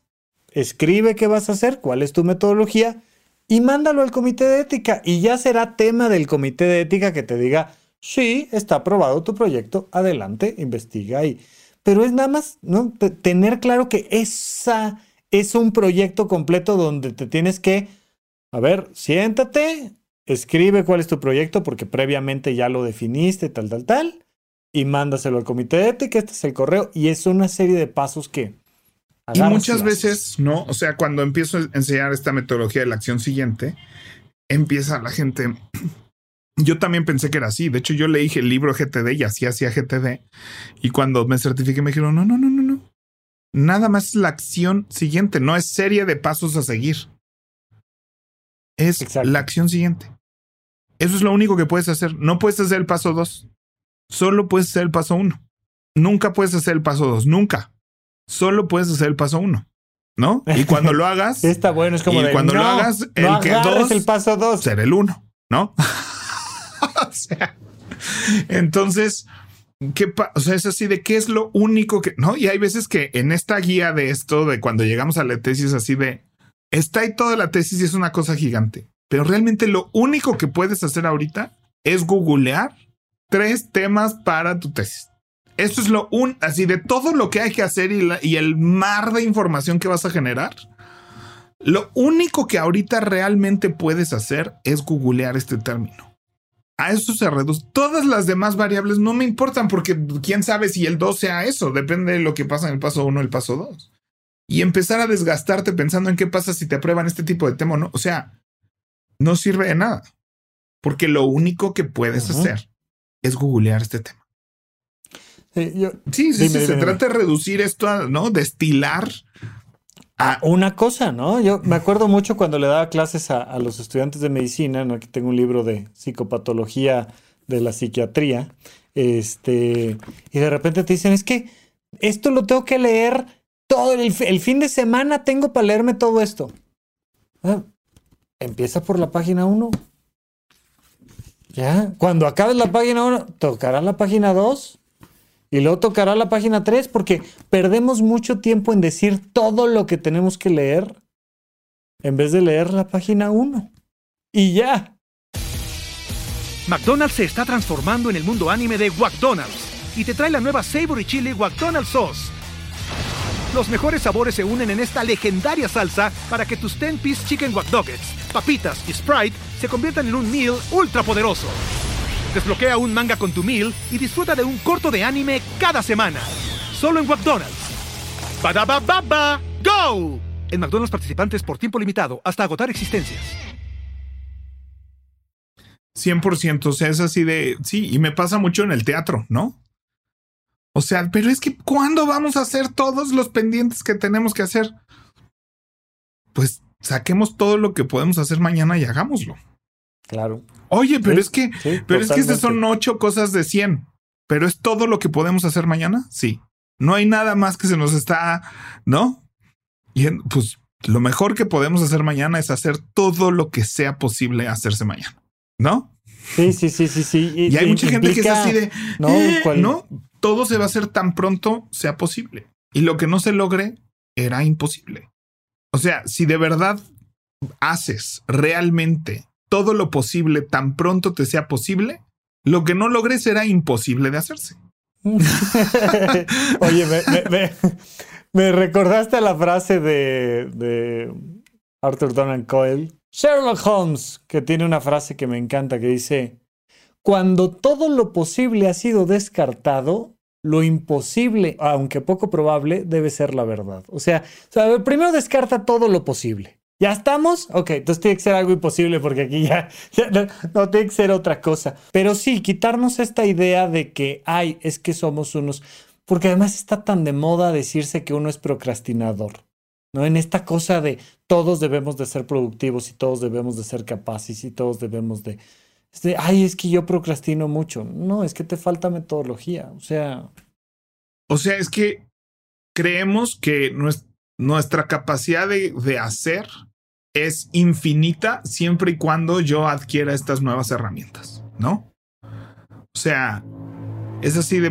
escribe qué vas a hacer, cuál es tu metodología y mándalo al comité de ética y ya será tema del comité de ética que te diga, sí, está aprobado tu proyecto, adelante, investiga y... Pero es nada más, ¿no? Te- tener claro que esa es un proyecto completo donde te tienes que, a ver, siéntate, escribe cuál es tu proyecto porque previamente ya lo definiste, tal, tal, tal, y mándaselo al comité de ética, este es el correo y es una serie de pasos que... Y muchas veces, ¿no? O sea, cuando empiezo a enseñar esta metodología de la acción siguiente, empieza la gente. Yo también pensé que era así. De hecho, yo leí el libro GTD y así hacía GTD. Y cuando me certifiqué, me dijeron: no, no, no, no, no. Nada más es la acción siguiente, no es serie de pasos a seguir. Es Exacto. la acción siguiente. Eso es lo único que puedes hacer. No puedes hacer el paso dos. Solo puedes hacer el paso uno. Nunca puedes hacer el paso dos. Nunca solo puedes hacer el paso uno, ¿no? Y cuando lo hagas, Está bueno, es como Y de, cuando lo "No, hagas, el no que dos- el paso dos. ser el uno, ¿no? o sea, entonces, ¿qué o sea, es así de qué es lo único que, ¿no? Y hay veces que en esta guía de esto, de cuando llegamos a la tesis, así de, está ahí toda la tesis y es una cosa gigante, pero realmente lo único que puedes hacer ahorita es googlear tres temas para tu tesis. Esto es lo un, así de todo lo que hay que hacer y, el mar de información que vas a generar. Lo único que ahorita realmente puedes hacer es googlear este término. A eso se reduce. Todas las demás variables no me importan porque quién sabe si el 2 sea eso. Depende de lo que pasa en el paso 1 o el paso 2. Y empezar a desgastarte pensando en qué pasa si te aprueban este tipo de tema o no. O sea, no sirve de nada. Porque lo único que puedes hacer es googlear este tema. Sí, yo- Sí, sí, Dime, sí. dime, se dime. trata de reducir esto, a, ¿no? Destilar. a- una cosa, ¿no? Yo me acuerdo mucho cuando le daba clases a, a los estudiantes de medicina, ¿no? Aquí tengo un libro de psicopatología de la psiquiatría, este, y de repente te dicen, es que esto lo tengo que leer todo el, fi- el fin de semana, tengo para leerme todo esto. Ah, empieza por la página 1. Ya, cuando acabes la página 1, tocará la página 2. Y luego tocará la página 3 porque perdemos mucho tiempo en decir todo lo que tenemos que leer en vez de leer la página 1. Y ya. McDonald's se está transformando en el mundo anime de McDonald's y te trae la nueva Savory Chili McDonald's Sauce. Los mejores sabores se unen en esta legendaria salsa para que tus 10-piece chicken wack papitas y Sprite se conviertan en un meal ultra poderoso. Desbloquea un manga con tu meal y disfruta de un corto de anime cada semana. Solo en McDonald's. baba ¡Go! En McDonald's participantes por tiempo limitado hasta agotar existencias. 100%, o es así de, sí, y me pasa mucho en el teatro, ¿no? O sea, pero es que ¿cuándo vamos a hacer todos los pendientes que tenemos que hacer? Pues saquemos todo lo que podemos hacer mañana y hagámoslo. Claro. Oye, pero es que, pero es que estas son ocho cosas de 100. Pero es todo lo que podemos hacer mañana. Sí. No hay nada más que se nos está, ¿no? Y pues lo mejor que podemos hacer mañana es hacer todo lo que sea posible hacerse mañana, ¿no? Sí, sí, sí, sí, sí. Y, hay mucha gente que es así de, no, eh, no, todo se va a hacer tan pronto sea posible. Y lo que no se logre era imposible. O sea, si de verdad haces realmente todo lo posible tan pronto te sea posible, lo que no logres será imposible de hacerse. Oye, me, recordaste la frase de, de Arthur Donan Coyle, Sherlock Holmes, que tiene una frase que me encanta que dice, cuando todo lo posible ha sido descartado, lo imposible, aunque poco probable, debe ser la verdad. O sea, primero descarta todo lo posible. ¿Ya estamos? Ok, entonces tiene que ser algo imposible porque aquí ya, no, tiene que ser otra cosa. Pero sí, quitarnos esta idea de que, ay, es que somos unos... Porque además está tan de moda decirse que uno es procrastinador. ¿No? En esta cosa de todos debemos de ser productivos y todos debemos de ser capaces y todos debemos de, ay, es que yo procrastino mucho. No, es que te falta metodología. O sea... O sea, es que creemos que nuestra capacidad de, de hacer es infinita siempre y cuando yo adquiera estas nuevas herramientas, ¿no? O sea, es así de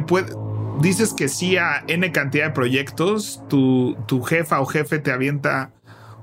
dices que sí a N cantidad de proyectos, tu, tu jefa o jefe te avienta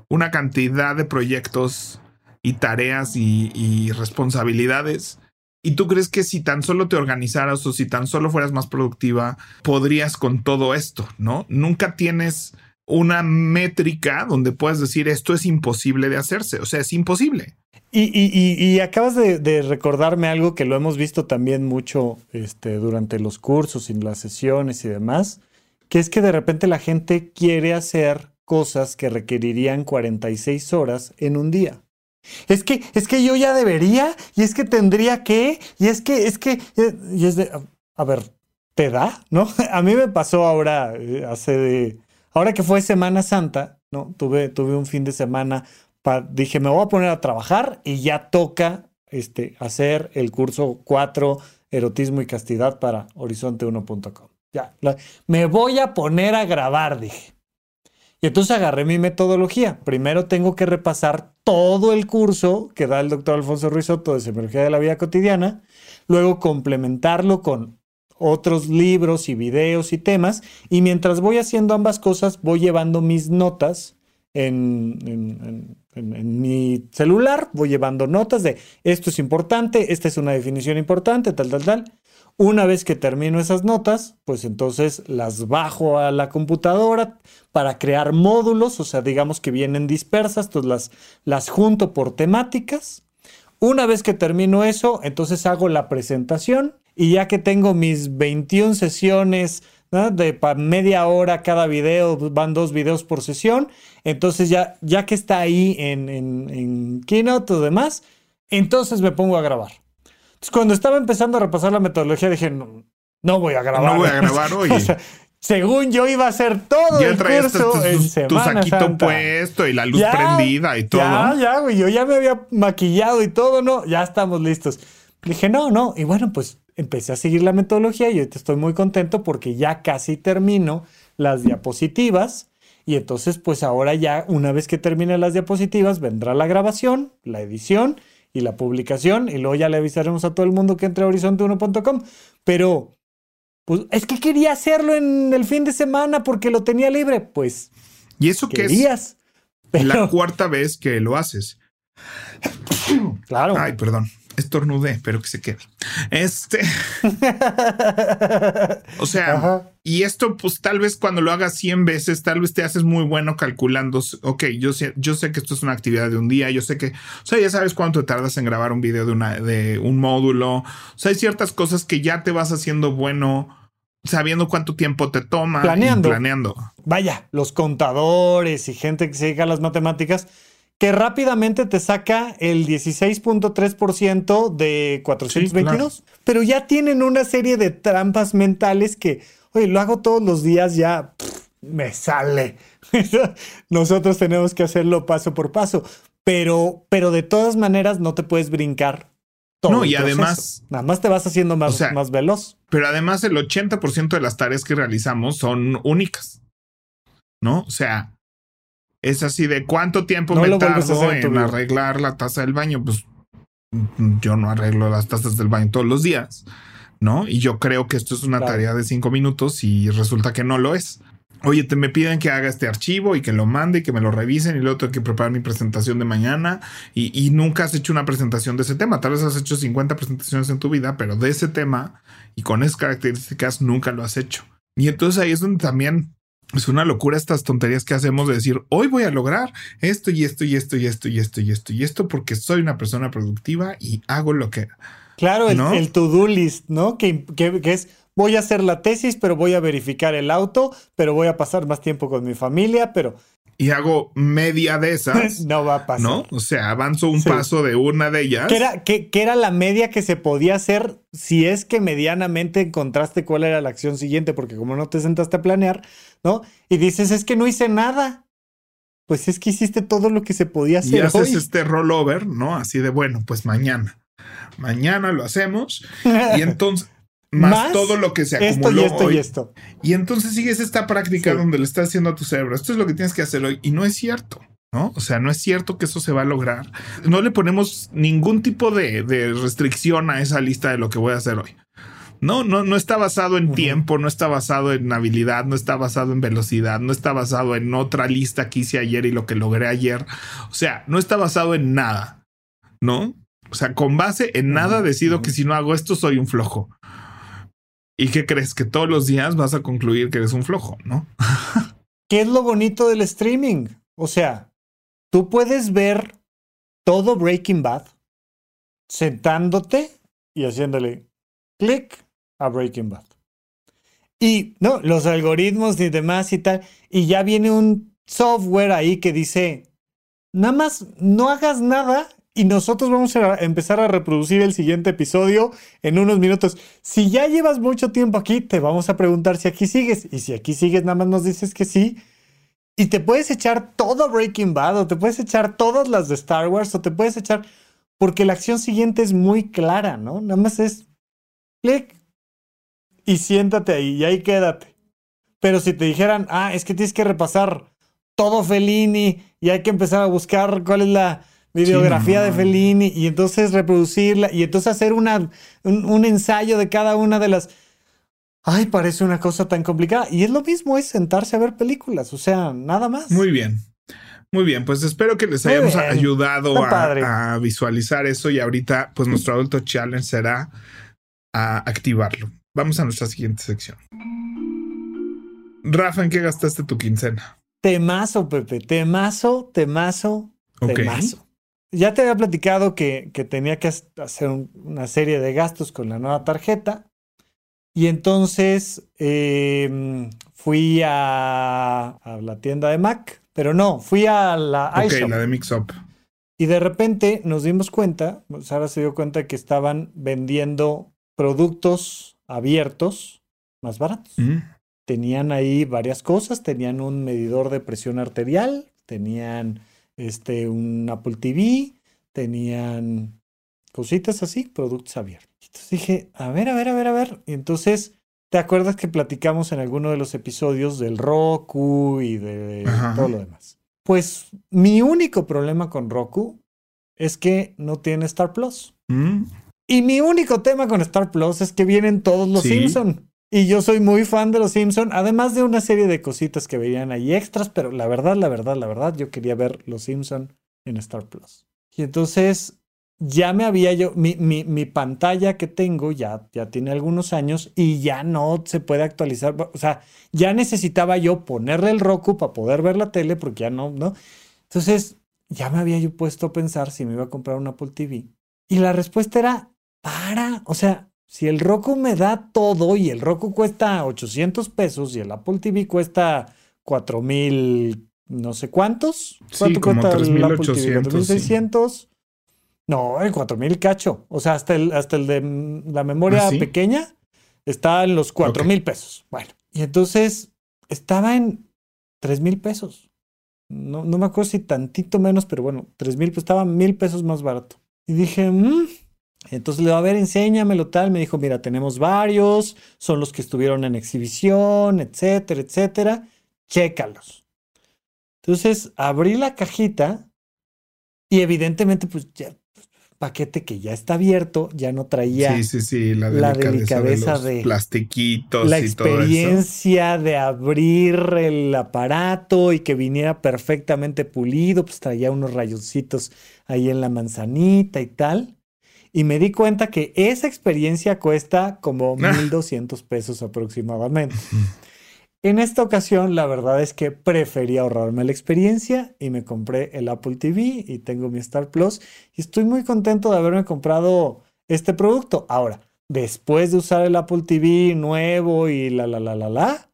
una cantidad de proyectos y tareas y, y, responsabilidades. Y tú crees que si tan solo te organizaras o si tan solo fueras más productiva, podrías con todo esto, ¿no? Nunca tienes una métrica donde puedas decir esto es imposible de hacerse. O sea, es imposible. Y, acabas de, recordarme algo que lo hemos visto también mucho este, durante los cursos y las sesiones y demás, que es que de repente la gente quiere hacer cosas que requerirían 46 horas en un día. Es que, es que yo ya debería, y es que tendría que, y es que, es que, y es de, a ver, ¿te da? ¿No? A mí me pasó ahora, eh, hace de, Ahora que fue Semana Santa, ¿no? Tuve, tuve un fin de semana, dije, me voy a poner a trabajar y ya toca este, hacer el curso 4, Erotismo y Castidad para horizonte1.com. Ya, me voy a poner a grabar, dije. Y entonces agarré mi metodología. Primero tengo que repasar todo el curso que da el doctor Alfonso Ruiz Soto de Semiología de la Vida Cotidiana, luego complementarlo con otros libros y videos y temas, y mientras voy haciendo ambas cosas, voy llevando mis notas en, mi celular, voy llevando notas de esto es importante, esta es una definición importante, tal, tal, tal. Una vez que termino esas notas, pues entonces las bajo a la computadora para crear módulos, o sea, digamos que vienen dispersas, entonces las, las junto por temáticas. Una vez que termino eso, entonces hago la presentación y ya que tengo mis 21 sesiones de media hora cada video, van dos videos por sesión, entonces ya, ya que está ahí en, en, Keynote o demás, entonces me pongo a grabar. Entonces cuando estaba empezando a repasar la metodología dije, no, no voy a grabar. No voy a grabar hoy. según yo iba a hacer todo el curso tu, en Semana tu saquito puesto y la luz prendida y todo. Ya, ya, güey, yo ya me había maquillado y todo, ¿no? Ya estamos listos. Dije, no, no. Y bueno, pues empecé a seguir la metodología y ahorita estoy muy contento porque ya casi termino las diapositivas. Y entonces, pues ahora ya, una vez que termine las diapositivas, vendrá la grabación, la edición y la publicación. Y luego ya le avisaremos a todo el mundo que entre a horizonte1.com. Pero, pues es que quería hacerlo en el fin de semana porque lo tenía libre. Pues, ¿y eso qué es? La cuarta vez que lo haces. Claro. Ay, perdón. Estornudé, pero que se quede. Este. o sea, y esto, pues tal vez cuando lo hagas 100 veces, tal vez te haces muy bueno calculando. Ok, yo sé, yo sé que esto es una actividad de un día. Yo sé que, o sea, ya sabes cuánto te tardas en grabar un video de, una, de un módulo. O sea, hay ciertas cosas que ya te vas haciendo bueno sabiendo cuánto tiempo te toma. Planeando. planeando. Vaya, los contadores y gente que se dedica a las matemáticas que rápidamente te saca el 16.3% de 422, pero ya tienen una serie de trampas mentales que, oye, lo hago todos los días, ya me sale. Nosotros tenemos que hacerlo paso por paso, pero, pero de todas maneras no te puedes brincar. Todo no, y además... Nada más te vas haciendo más, más veloz. Pero además el 80% de las tareas que realizamos son únicas. ¿No? O sea, es así de cuánto tiempo me tardo en arreglar la taza del baño. Pues yo no arreglo las tazas del baño todos los días, ¿no? Y yo creo que esto es una tarea de cinco minutos y resulta que no lo es. Oye, te me piden que haga este archivo y que lo mande y que me lo revisen y luego tengo que preparar mi presentación de mañana y, y nunca has hecho una presentación de ese tema. Tal vez has hecho 50 presentaciones en tu vida, pero de ese tema y con esas características nunca lo has hecho. Y entonces ahí es donde también es una locura estas tonterías que hacemos de decir, hoy voy a lograr esto y esto y esto y esto y esto y esto y esto porque soy una persona productiva y hago lo que... Claro, el, to-do list, ¿no? Que, que, es, voy a hacer la tesis, pero voy a verificar el auto, pero voy a pasar más tiempo con mi familia, pero y hago media de esas. no va a pasar. ¿No? O sea, avanzo un paso de una de ellas. Que era, que, era la media que se podía hacer si es que medianamente encontraste cuál era la acción siguiente, porque como no te sentaste a planear, ¿no? Y dices, es que no hice nada. Pues es que hiciste todo lo que se podía hacer. Y haces este rollover, ¿no? Así de bueno, pues mañana. Mañana lo hacemos. y entonces, más, todo lo que se acumuló. Esto y esto y esto. Y entonces sigues esta práctica donde le estás haciendo a tu cerebro. Esto es lo que tienes que hacer hoy. Y no es cierto. ¿no? O sea, no es cierto que eso se va a lograr. No le ponemos ningún tipo de, restricción a esa lista de lo que voy a hacer hoy. No, no, no está basado en tiempo, no está basado en habilidad, no está basado en velocidad, no está basado en otra lista que hice ayer y lo que logré ayer. O sea, no está basado en nada, ¿no? O sea, con base en nada decido que si no hago esto soy un flojo. ¿Y qué crees? Que todos los días vas a concluir que eres un flojo, ¿no? ¿Qué es lo bonito del streaming? O sea, tú puedes ver todo Breaking Bad sentándote y haciéndole clic a Breaking Bad. Y no, los algoritmos y demás y tal. Y ya viene un software ahí que dice, nada más no hagas nada y nosotros vamos a empezar a reproducir el siguiente episodio en unos minutos. Si ya llevas mucho tiempo aquí, te vamos a preguntar si aquí sigues. Y si aquí sigues, nada más nos dices que sí. Y te puedes echar todo Breaking Bad, o te puedes echar todas las de Star Wars, o te puedes echar. Porque la acción siguiente es muy clara, ¿no? Nada más es clic y siéntate ahí y ahí quédate. Pero si te dijeran, ah, es que tienes que repasar todo Fellini y hay que empezar a buscar cuál es la videografía de Fellini y entonces reproducirla y entonces hacer una, un, ensayo de cada una de las... Ay, parece una cosa tan complicada. Y es lo mismo, es sentarse a ver películas, o sea, nada más. Muy bien. Muy bien, pues espero que les hayamos ayudado a, a, visualizar eso y ahorita pues nuestro adulto challenge será a activarlo. Vamos a nuestra siguiente sección. Rafa, ¿en qué gastaste tu quincena? Temazo, Pepe, temazo, temazo, temazo. Ya te había platicado que, que tenía que hacer una serie de gastos con la nueva tarjeta. Y entonces em, fui a, la tienda de Mac, pero no, fui a la Ok, la de Mixup. Y de repente nos dimos cuenta, Sara se dio cuenta que estaban vendiendo productos abiertos más baratos. Mm. Tenían ahí varias cosas, tenían un medidor de presión arterial, tenían este, un Apple TV, tenían cositas así, productos abiertos. Entonces dije, a ver, a ver, a ver, a ver. Y entonces, ¿te acuerdas que platicamos en alguno de los episodios del Roku y de todo lo demás? Pues mi único problema con Roku es que no tiene Star Plus. Mm. Y mi único tema con Star Plus es que vienen todos los Simpson. Y yo soy muy fan de los Simpson, además de una serie de cositas que veían ahí extras, pero la verdad, la verdad, la verdad, yo quería ver los Simpson en Star Plus. Y entonces ya me había yo, mi, mi, mi, pantalla que tengo ya, ya tiene algunos años y ya no se puede actualizar. O sea, ya necesitaba yo ponerle el Roku para poder ver la tele porque ya no, ¿no? Entonces, ya me había yo puesto a pensar si me iba a comprar un Apple TV. Y la respuesta era, para, o sea, si el Roku me da todo y el Roku cuesta 800 pesos y el Apple TV cuesta 4000, no sé cuántos. ¿Cuánto sí, como cuesta 3, el Apple TV? 800, 4600. Sí. No, el 4000 cacho. O sea, hasta el, hasta el de la memoria ¿Ah, sí? pequeña está en los 4000 okay. pesos. Bueno, y entonces estaba en 3000 pesos. No, no me acuerdo si tantito menos, pero bueno, 3000 pues estaba mil pesos más barato. Y dije, mmm. Entonces le digo, a ver, enséñamelo tal. Me dijo, mira, tenemos varios, son los que estuvieron en exhibición, etcétera, etcétera. Chécalos. Entonces abrí la cajita y evidentemente, pues ya, paquete que ya está abierto, ya no traía sí, sí, sí, la la delicadeza, delicadeza de, de, los plastiquitos la y todo eso. experiencia de abrir el aparato y que viniera perfectamente pulido, pues traía unos rayoncitos ahí en la manzanita y tal. Y me di cuenta que esa experiencia cuesta como 1.200 pesos aproximadamente. En esta ocasión, la verdad es que preferí ahorrarme la experiencia y me compré el Apple TV y tengo mi Star Plus y estoy muy contento de haberme comprado este producto. Ahora, después de usar el Apple TV nuevo y la, la, la, la, la,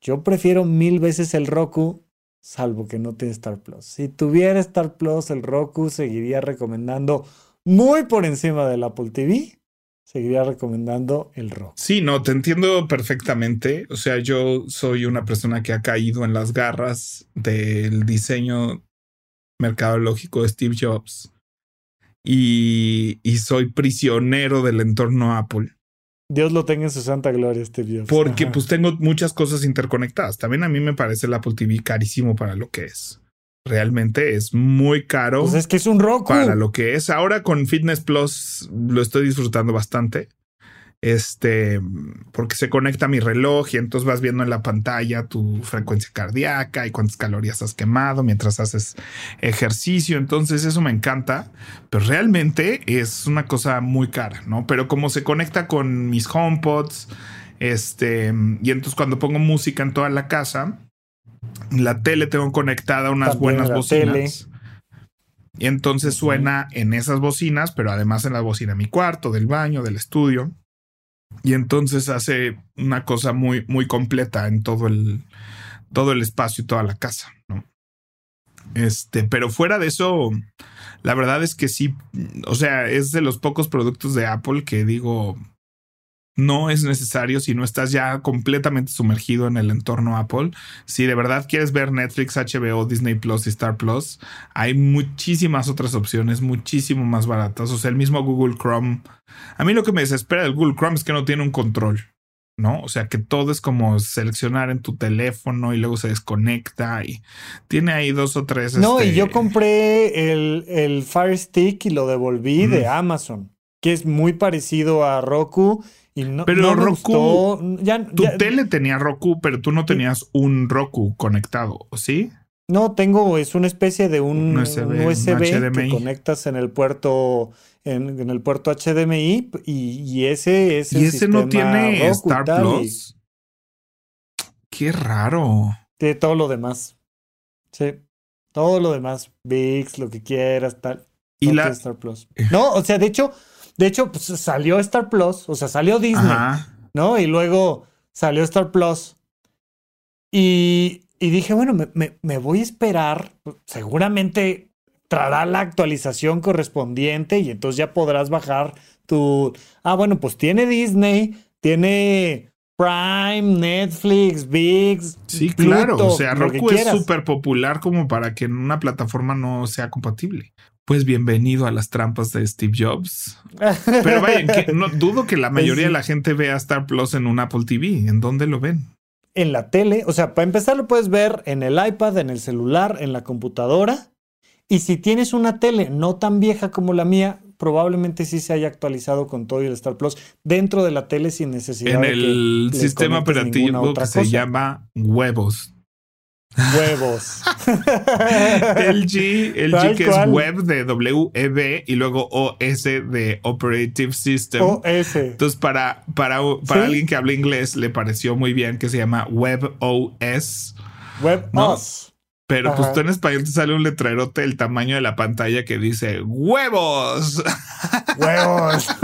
yo prefiero mil veces el Roku, salvo que no tiene Star Plus. Si tuviera Star Plus, el Roku seguiría recomendando muy por encima del Apple TV seguiría recomendando el rock. Sí, no, te entiendo perfectamente. O sea, yo soy una persona que ha caído en las garras del diseño mercadológico de Steve Jobs y, y soy prisionero del entorno Apple. Dios lo tenga en su santa gloria, Steve Jobs. Porque Ajá. pues tengo muchas cosas interconectadas. También a mí me parece el Apple TV carísimo para lo que es. Realmente es muy caro. Pues es que es un Roku. Para lo que es. Ahora con Fitness Plus lo estoy disfrutando bastante. Este, porque se conecta a mi reloj y entonces vas viendo en la pantalla tu frecuencia cardíaca y cuántas calorías has quemado mientras haces ejercicio. Entonces eso me encanta, pero realmente es una cosa muy cara, ¿no? Pero como se conecta con mis HomePods, este, y entonces cuando pongo música en toda la casa, la tele tengo conectada unas También buenas la bocinas. Y entonces suena en esas bocinas, pero además en la bocina de mi cuarto, del baño, del estudio. Y entonces hace una cosa muy, muy completa en todo el, todo el espacio y toda la casa, ¿no? Este, pero fuera de eso, la verdad es que sí, o sea, es de los pocos productos de Apple que digo, no es necesario si no estás ya completamente sumergido en el entorno Apple. Si de verdad quieres ver Netflix, HBO, Disney Plus y Star Plus, hay muchísimas otras opciones, muchísimo más baratas. O sea, el mismo Google Chrome. A mí lo que me desespera del Google Chrome es que no tiene un control. ¿no? O sea que todo es como seleccionar en tu teléfono y luego se desconecta y tiene ahí dos o tres. No, este... y yo compré el, el Fire Stick y lo devolví mm. de Amazon, que es muy parecido a Roku y no, pero no me Roku, gustó. Ya, tu ya, tele tenía Roku, pero tú no tenías un Roku conectado, ¿sí? No, tengo, es una especie de un, Un USB, un USB un que conectas en el puerto, en, en el puerto HDMI y, y ese es el Y ese no tiene Roku Star y Plus. Qué raro. tiene todo lo demás. Sí, todo lo demás, VIX, lo que quieras, tal. Y no la- Star Plus. No, o sea, de hecho, de hecho, pues, salió Star Plus, o sea, salió Disney. Ajá. ¿no? Y luego salió Star Plus. Y, y dije, bueno, me, me- me voy a esperar. Seguramente traerá la actualización correspondiente y entonces ya podrás bajar tu... Ah, bueno, pues tiene Disney, tiene Prime, Netflix, VIX. Sí, Pluto, claro. O sea, Roku es súper popular como para que en una plataforma no sea compatible. Pues bienvenido a las trampas de Steve Jobs. Pero vaya, que no dudo que la Pues mayoría sí. de la gente vea Star Plus en un Apple TV. ¿En dónde lo ven? en la tele, o sea, para empezar lo puedes ver en el iPad, en el celular, en la computadora. Y si tienes una tele no tan vieja como la mía, probablemente sí se haya actualizado con todo y el Star Plus dentro de la tele sin necesidad En de que el sistema operativo se llama Huevos. Huevos. LG, LG que es web de WEB y luego OS de Operative System. OS. Entonces, para, para, para alguien que habla inglés, le pareció muy bien que se llama Web OS. Web OS. Pero pues tú en español te sale un letrerote del tamaño de la pantalla que dice huevos. Huevos.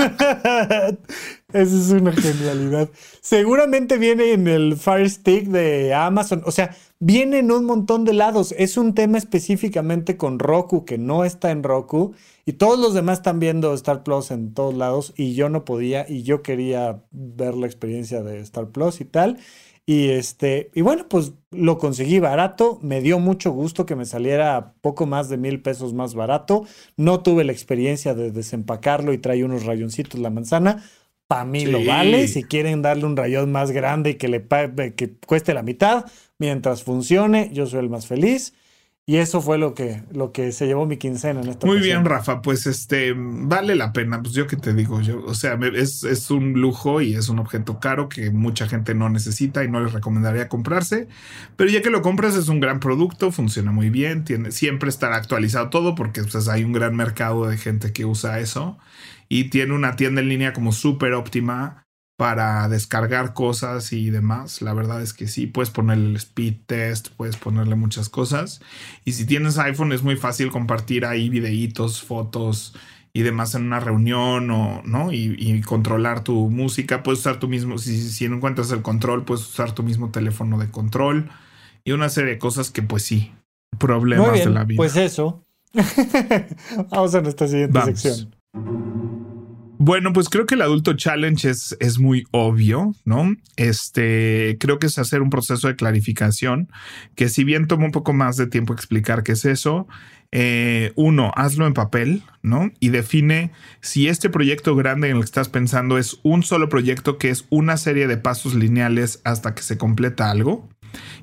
Esa es una genialidad. Seguramente viene en el Fire Stick de Amazon. O sea, viene en un montón de lados. Es un tema específicamente con Roku que no está en Roku. Y todos los demás están viendo Star Plus en todos lados. Y yo no podía. Y yo quería ver la experiencia de Star Plus y tal. Y este, y bueno, pues lo conseguí barato, me dio mucho gusto que me saliera poco más de mil pesos más barato. No tuve la experiencia de desempacarlo y trae unos rayoncitos la manzana. Para mí lo vale. Si quieren darle un rayón más grande y que le que cueste la mitad, mientras funcione, yo soy el más feliz. Y eso fue lo que, lo que se llevó mi quincena en esta Muy bien, Rafa. Pues este vale la pena. Pues yo que te digo, yo, o sea, es, es, un lujo y es un objeto caro que mucha gente no necesita y no les recomendaría comprarse. Pero ya que lo compras, es un gran producto, funciona muy bien, tiene, siempre estará actualizado todo porque pues, hay un gran mercado de gente que usa eso y tiene una tienda en línea como súper óptima para descargar cosas y demás. La verdad es que sí, puedes ponerle el speed test, puedes ponerle muchas cosas. Y si tienes iPhone es muy fácil compartir ahí videitos, fotos y demás en una reunión o no y, controlar tu música. Puedes usar tu mismo, si, si no encuentras el control, puedes usar tu mismo teléfono de control y una serie de cosas que pues sí, problemas de la vida. Pues eso. Vamos a nuestra siguiente sección. Bueno, pues creo que el adulto challenge es, es, muy obvio, ¿no? Este, creo que es hacer un proceso de clarificación que si bien toma un poco más de tiempo explicar qué es eso, eh, uno, hazlo en papel, ¿no? Y define si este proyecto grande en el que estás pensando es un solo proyecto que es una serie de pasos lineales hasta que se completa algo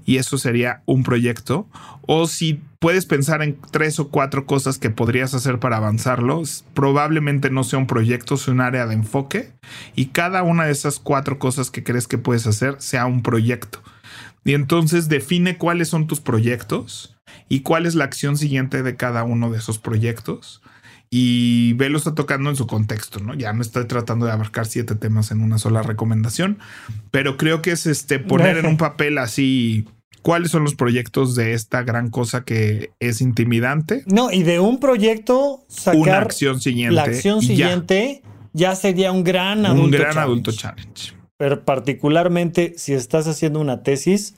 y eso sería un proyecto. O si puedes pensar en tres o cuatro cosas que podrías hacer para avanzarlo, probablemente no sea un proyecto, sea un área de enfoque y cada una de esas cuatro cosas que crees que puedes hacer sea un proyecto. Y entonces define cuáles son tus proyectos y cuál es la acción siguiente de cada uno de esos proyectos y Velo está tocando en su contexto, ¿no? Ya no estoy tratando de abarcar siete temas en una sola recomendación, pero creo que es este poner en un papel así cuáles son los proyectos de esta gran cosa que es intimidante. No, y de un proyecto sacar una acción siguiente. La acción siguiente ya. sería un gran adulto Un gran adulto challenge. Pero particularmente si estás haciendo una tesis,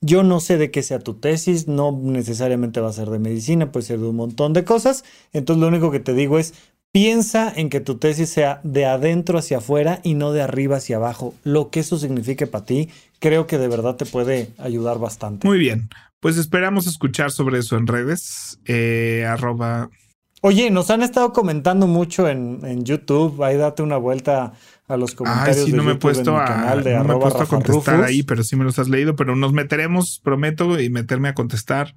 yo no sé de qué sea tu tesis, no necesariamente va a ser de medicina, puede ser de un montón de cosas. Entonces lo único que te digo es, piensa en que tu tesis sea de adentro hacia afuera y no de arriba hacia abajo. Lo que eso signifique para ti, creo que de verdad te puede ayudar bastante. Muy bien, pues esperamos escuchar sobre eso en redes. Eh, arroba... Oye, nos han estado comentando mucho en, en YouTube, ahí date una vuelta a los comentarios. Ay, sí, no me he puesto a, no me he puesto a contestar ahí, pero sí me los has leído. Pero nos meteremos, prometo, y meterme a contestar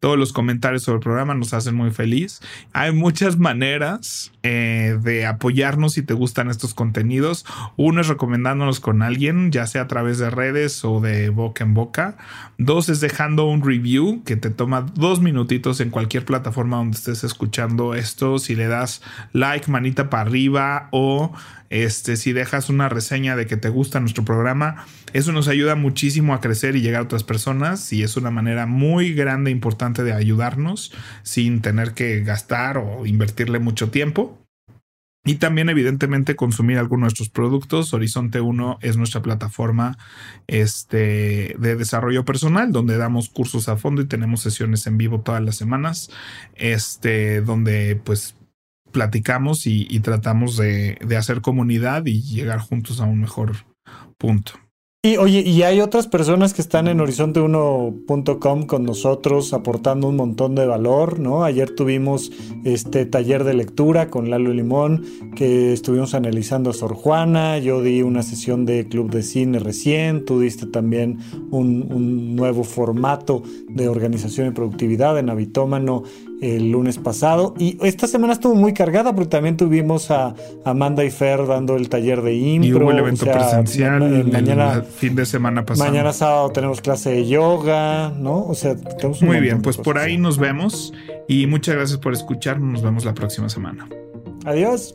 todos los comentarios sobre el programa. Nos hacen muy feliz. Hay muchas maneras eh, de apoyarnos si te gustan estos contenidos. Uno es recomendándonos con alguien, ya sea a través de redes o de boca en boca. Dos es dejando un review que te toma dos minutitos en cualquier plataforma donde estés escuchando esto. Si le das like, manita para arriba o este, si dejas una reseña de que te gusta nuestro programa, eso nos ayuda muchísimo a crecer y llegar a otras personas y es una manera muy grande e importante de ayudarnos sin tener que gastar o invertirle mucho tiempo. Y también, evidentemente, consumir algunos de nuestros productos. Horizonte 1 es nuestra plataforma este, de desarrollo personal, donde damos cursos a fondo y tenemos sesiones en vivo todas las semanas. Este, donde pues platicamos y, tratamos de, hacer comunidad y llegar juntos a un mejor punto. Y oye, y hay otras personas que están en horizonte1.com con nosotros aportando un montón de valor, ¿no? Ayer tuvimos este taller de lectura con Lalo Limón, que estuvimos analizando a Sor Juana, yo di una sesión de club de cine recién, tú diste también un, un nuevo formato de organización y productividad en Habitómano el lunes pasado. Y esta semana estuvo muy cargada porque también tuvimos a Amanda y Fer dando el taller de impro. Y hubo el evento o sea, presencial el mañana, el fin de semana pasado. mañana sábado tenemos clase de yoga, ¿no? O sea, tenemos un Muy bien, pues por ahí nos vemos y muchas gracias por escuchar. Nos vemos la próxima semana. Adiós.